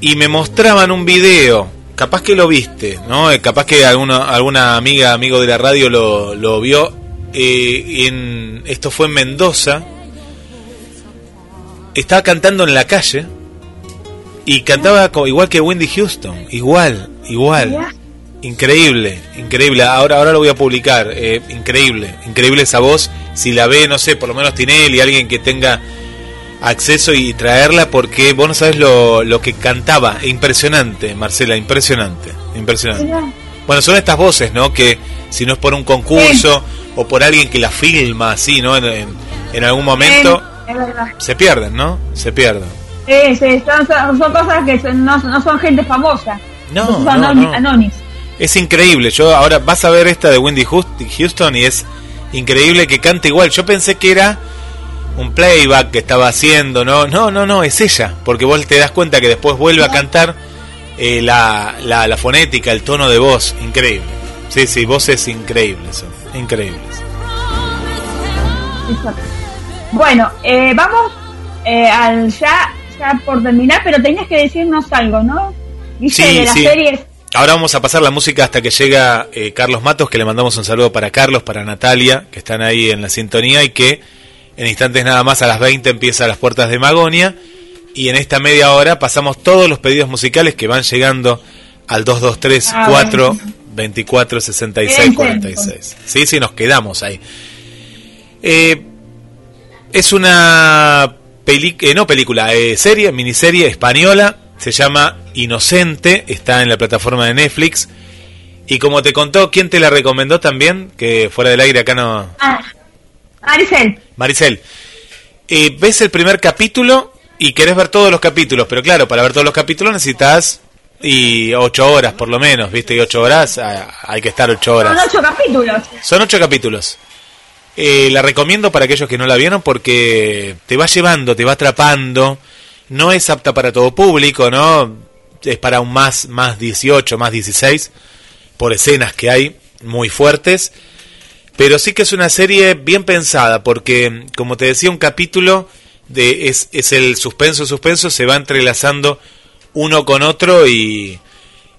y me mostraban un video, capaz que lo viste, ¿no? Eh, capaz que alguna, alguna amiga, amigo de la radio lo, lo vio. Eh, en, esto fue en Mendoza. Estaba cantando en la calle y cantaba igual que Wendy Houston, igual, igual. Increíble, increíble. Ahora, ahora lo voy a publicar. Eh, increíble, increíble esa voz. Si la ve, no sé, por lo menos Tinelli, alguien que tenga acceso y traerla porque vos no sabes lo, lo que cantaba. Impresionante, Marcela, impresionante, impresionante. Bueno, son estas voces, ¿no? Que si no es por un concurso o por alguien que la filma así, ¿no? En, en, algún momento se pierden, ¿no? Se pierden. Sí, sí, son, son, cosas que no, no, son gente famosa. No, no, no. Es increíble. Yo ahora vas a ver esta de Wendy Houston y es increíble que cante igual. Yo pensé que era un playback que estaba haciendo, no, no, no, no, es ella, porque vos te das cuenta que después vuelve a cantar eh, la, la, fonética, el tono de voz, increíble. Sí, sí, voces increíbles, increíbles. Bueno, eh, vamos eh, al ya, ya por terminar, pero tenías que decirnos algo, ¿no? sí, de las series. Ahora vamos a pasar la música hasta que llega Carlos Matos, que le mandamos un saludo para Carlos, para Natalia, que están ahí en la sintonía y que En instantes nada más a las 20 empieza Las Puertas de Magonia. Y en esta media hora pasamos todos los pedidos musicales que van llegando al 223 4 24 66 46. Sí, sí, nos quedamos ahí. Eh, es una eh, no película, eh, serie, miniserie española. Se llama Inocente. Está en la plataforma de Netflix. Y como te contó, ¿quién te la recomendó también? Que fuera del aire acá no. Ah, Maricel. Maricel. Eh, ves el primer capítulo y querés ver todos los capítulos, pero claro, para ver todos los capítulos necesitas y ocho horas por lo menos, ¿viste? Y ocho horas, ah, hay que estar ocho horas. Son ocho capítulos. Son ocho capítulos. Eh, la recomiendo para aquellos que no la vieron porque te va llevando, te va atrapando. No es apta para todo público, ¿no? Es para un más, más 18, más 16, por escenas que hay muy fuertes. Pero sí que es una serie bien pensada porque, como te decía, un capítulo de, es, es el suspenso, suspenso, se va entrelazando uno con otro y,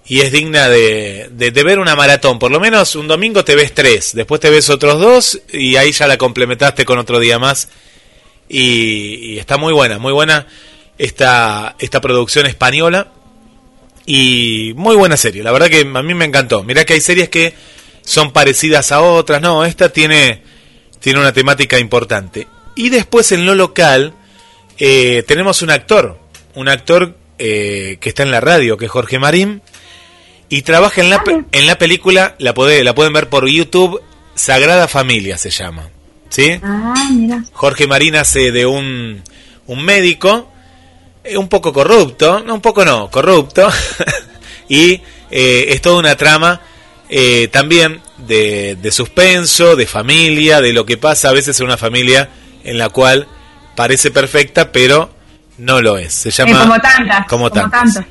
y es digna de, de, ver una maratón. Por lo menos un domingo te ves tres, después te ves otros dos y ahí ya la complementaste con otro día más. Y, está muy buena, muy buena esta, esta producción española. Y muy buena serie, la verdad que a mí me encantó. Mirá que hay series que son parecidas a otras, no, esta tiene, tiene una temática importante. Y después en lo local eh, tenemos un actor, un actor eh, que está en la radio, que es Jorge Marín y trabaja en la, en la película, la, puede, la pueden ver por YouTube, Sagrada Familia se llama. ¿Sí? Ah, mira. Jorge Marín hace de un, un médico, eh, un poco corrupto, no, un poco no, corrupto, y eh, es toda una trama eh, también de, de suspenso, de familia, de lo que pasa a veces en una familia en la cual parece perfecta, pero no lo es. Se llama... como tantas. Como tantas.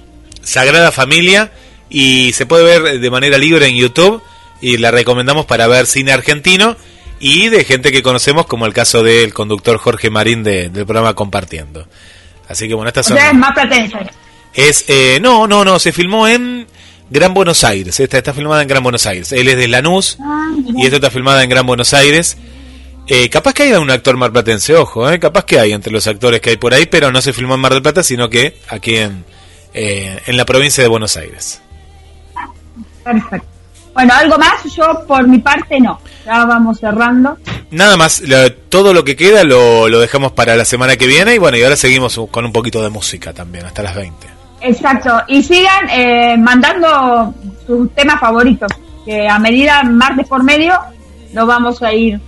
Sagrada Familia y se puede ver de manera libre en YouTube y la recomendamos para ver cine argentino y de gente que conocemos como el caso del conductor Jorge Marín del programa Compartiendo. Así que bueno, estas son... es más Es, eh, no, no, no, se filmó en Gran Buenos Aires. Esta está filmada en Gran Buenos Aires. Él es de Lanús ah, y esta está filmada en Gran Buenos Aires. Eh, capaz que haya un actor marplatense, ojo, eh, capaz que hay entre los actores que hay por ahí, pero no se filmó en Mar del Plata, sino que aquí en, eh, en la provincia de Buenos Aires. Perfecto. Bueno, algo más, yo por mi parte no. Ya vamos cerrando. Nada más, todo lo que queda lo, lo, dejamos para la semana que viene y bueno, y ahora seguimos con un poquito de música también, hasta las 20. Exacto, y sigan eh, mandando sus temas favoritos, que a medida martes por medio lo vamos a ir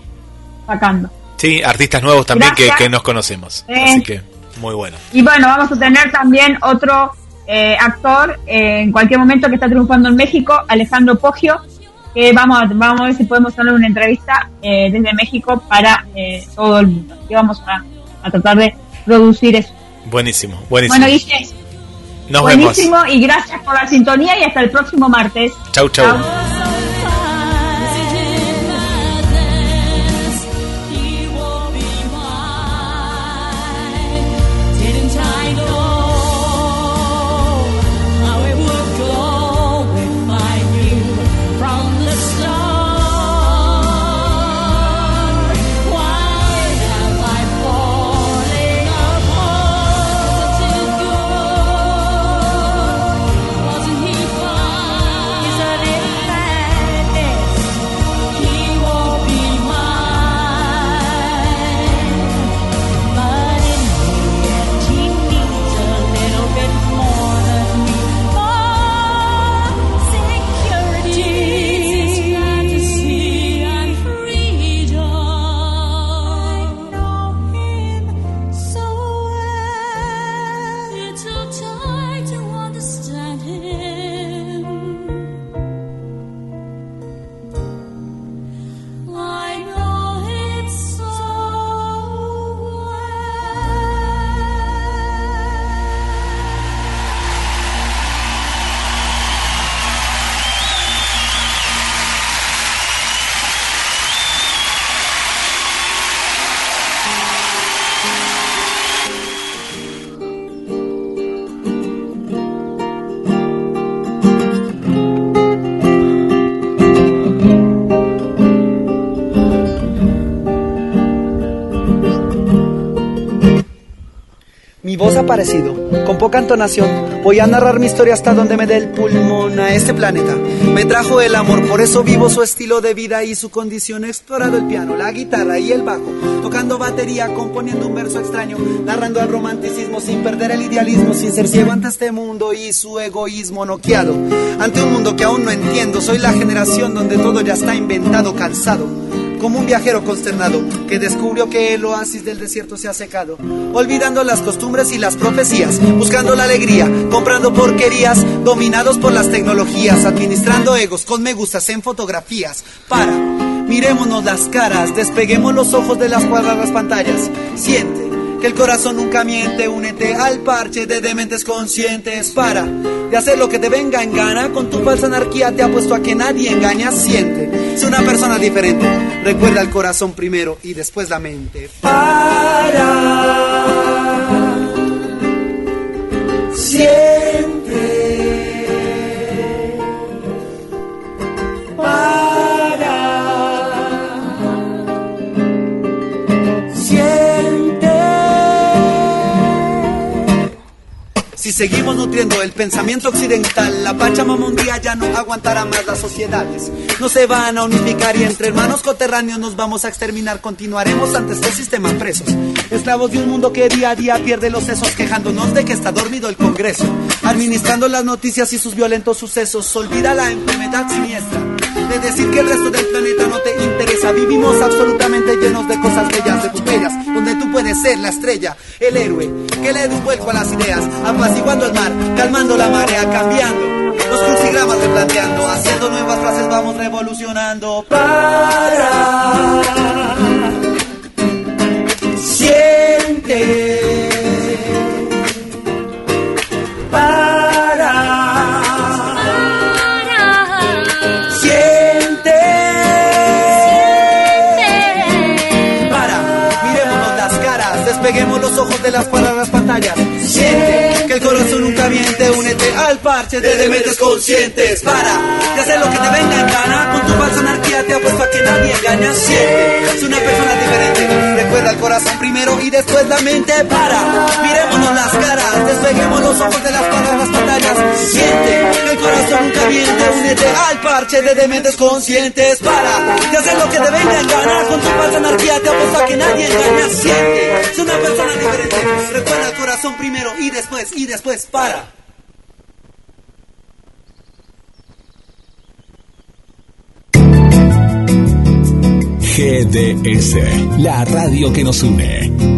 sacando. Sí, artistas nuevos también que, que, nos conocemos. Así que, muy bueno. Y bueno, vamos a tener también otro eh, actor eh, en cualquier momento que está triunfando en México, Alejandro Poggio, que vamos a, vamos a ver si podemos hacer una entrevista eh, desde México para todo el mundo. Y vamos a, tratar de producir eso. Buenísimo, buenísimo. Bueno, Guille, Nos buenísimo y gracias por la sintonía y hasta el próximo martes. chau. chau. Parecido, con poca entonación. Voy a narrar mi historia hasta donde me dé el pulmón a este planeta. Me trajo el amor, por eso vivo su estilo de vida y su condición. He explorado el piano, la guitarra y el bajo, tocando batería, componiendo un verso extraño, narrando el romanticismo sin perder el idealismo, sin ser ciego ante este mundo y su egoísmo noqueado. Ante un mundo que aún no entiendo, soy la generación donde todo ya está inventado, calzado como un viajero consternado que descubrió que el oasis del desierto se ha secado, olvidando las costumbres y las profecías, buscando la alegría, comprando porquerías, dominados por las tecnologías, administrando egos con me gustas en fotografías. Para, mirémonos las caras, despeguemos los ojos de las cuadradas pantallas, siente que el corazón nunca miente, únete al parche de dementes conscientes para de hacer lo que te venga en gana, con tu falsa anarquía te apuesto a que nadie engaña, siente, sé una persona diferente, recuerda el corazón primero y después la mente. Para, siente, seguimos nutriendo el pensamiento occidental, la Pachamama un día ya no aguantará más las sociedades. No se van a unificar y entre hermanos coterráneos nos vamos a exterminar. Continuaremos ante este sistema presos. Esclavos de un mundo que día a día pierde los sesos, quejándonos de que está dormido el Congreso. Administrando las noticias y sus violentos sucesos, olvida la enfermedad siniestra de decir que el resto del planeta no te interesa. Vivimos absolutamente llenos de cosas bellas, de epopeas, donde tú puedes ser la estrella, el héroe, que le un vuelco a las ideas, apaciguando el mar, calmando la marea, cambiando los crucigramas replanteando, haciendo nuevas frases, vamos revolucionando para siente de las pantallas. Siente que el corazón nunca miente, únete al parche de dementes conscientes. Para de hacer lo que te venga en gana, con tu falsa anarquía te apuesto a que nadie engaña. Siente, es una persona diferente. Recuerda el corazón primero y después la mente. Para, mirémonos las caras, despeguemos los ojos de las palabras pantallas. Siente que el corazón nunca miente, únete al parche de dementes conscientes. Para de hacer lo que te venga en gana, con tu falsa anarquía te apuesto a que nadie engaña. Siente, es una persona diferente. Recuerda el corazón primero y después, y después para. GDS, la radio que nos une.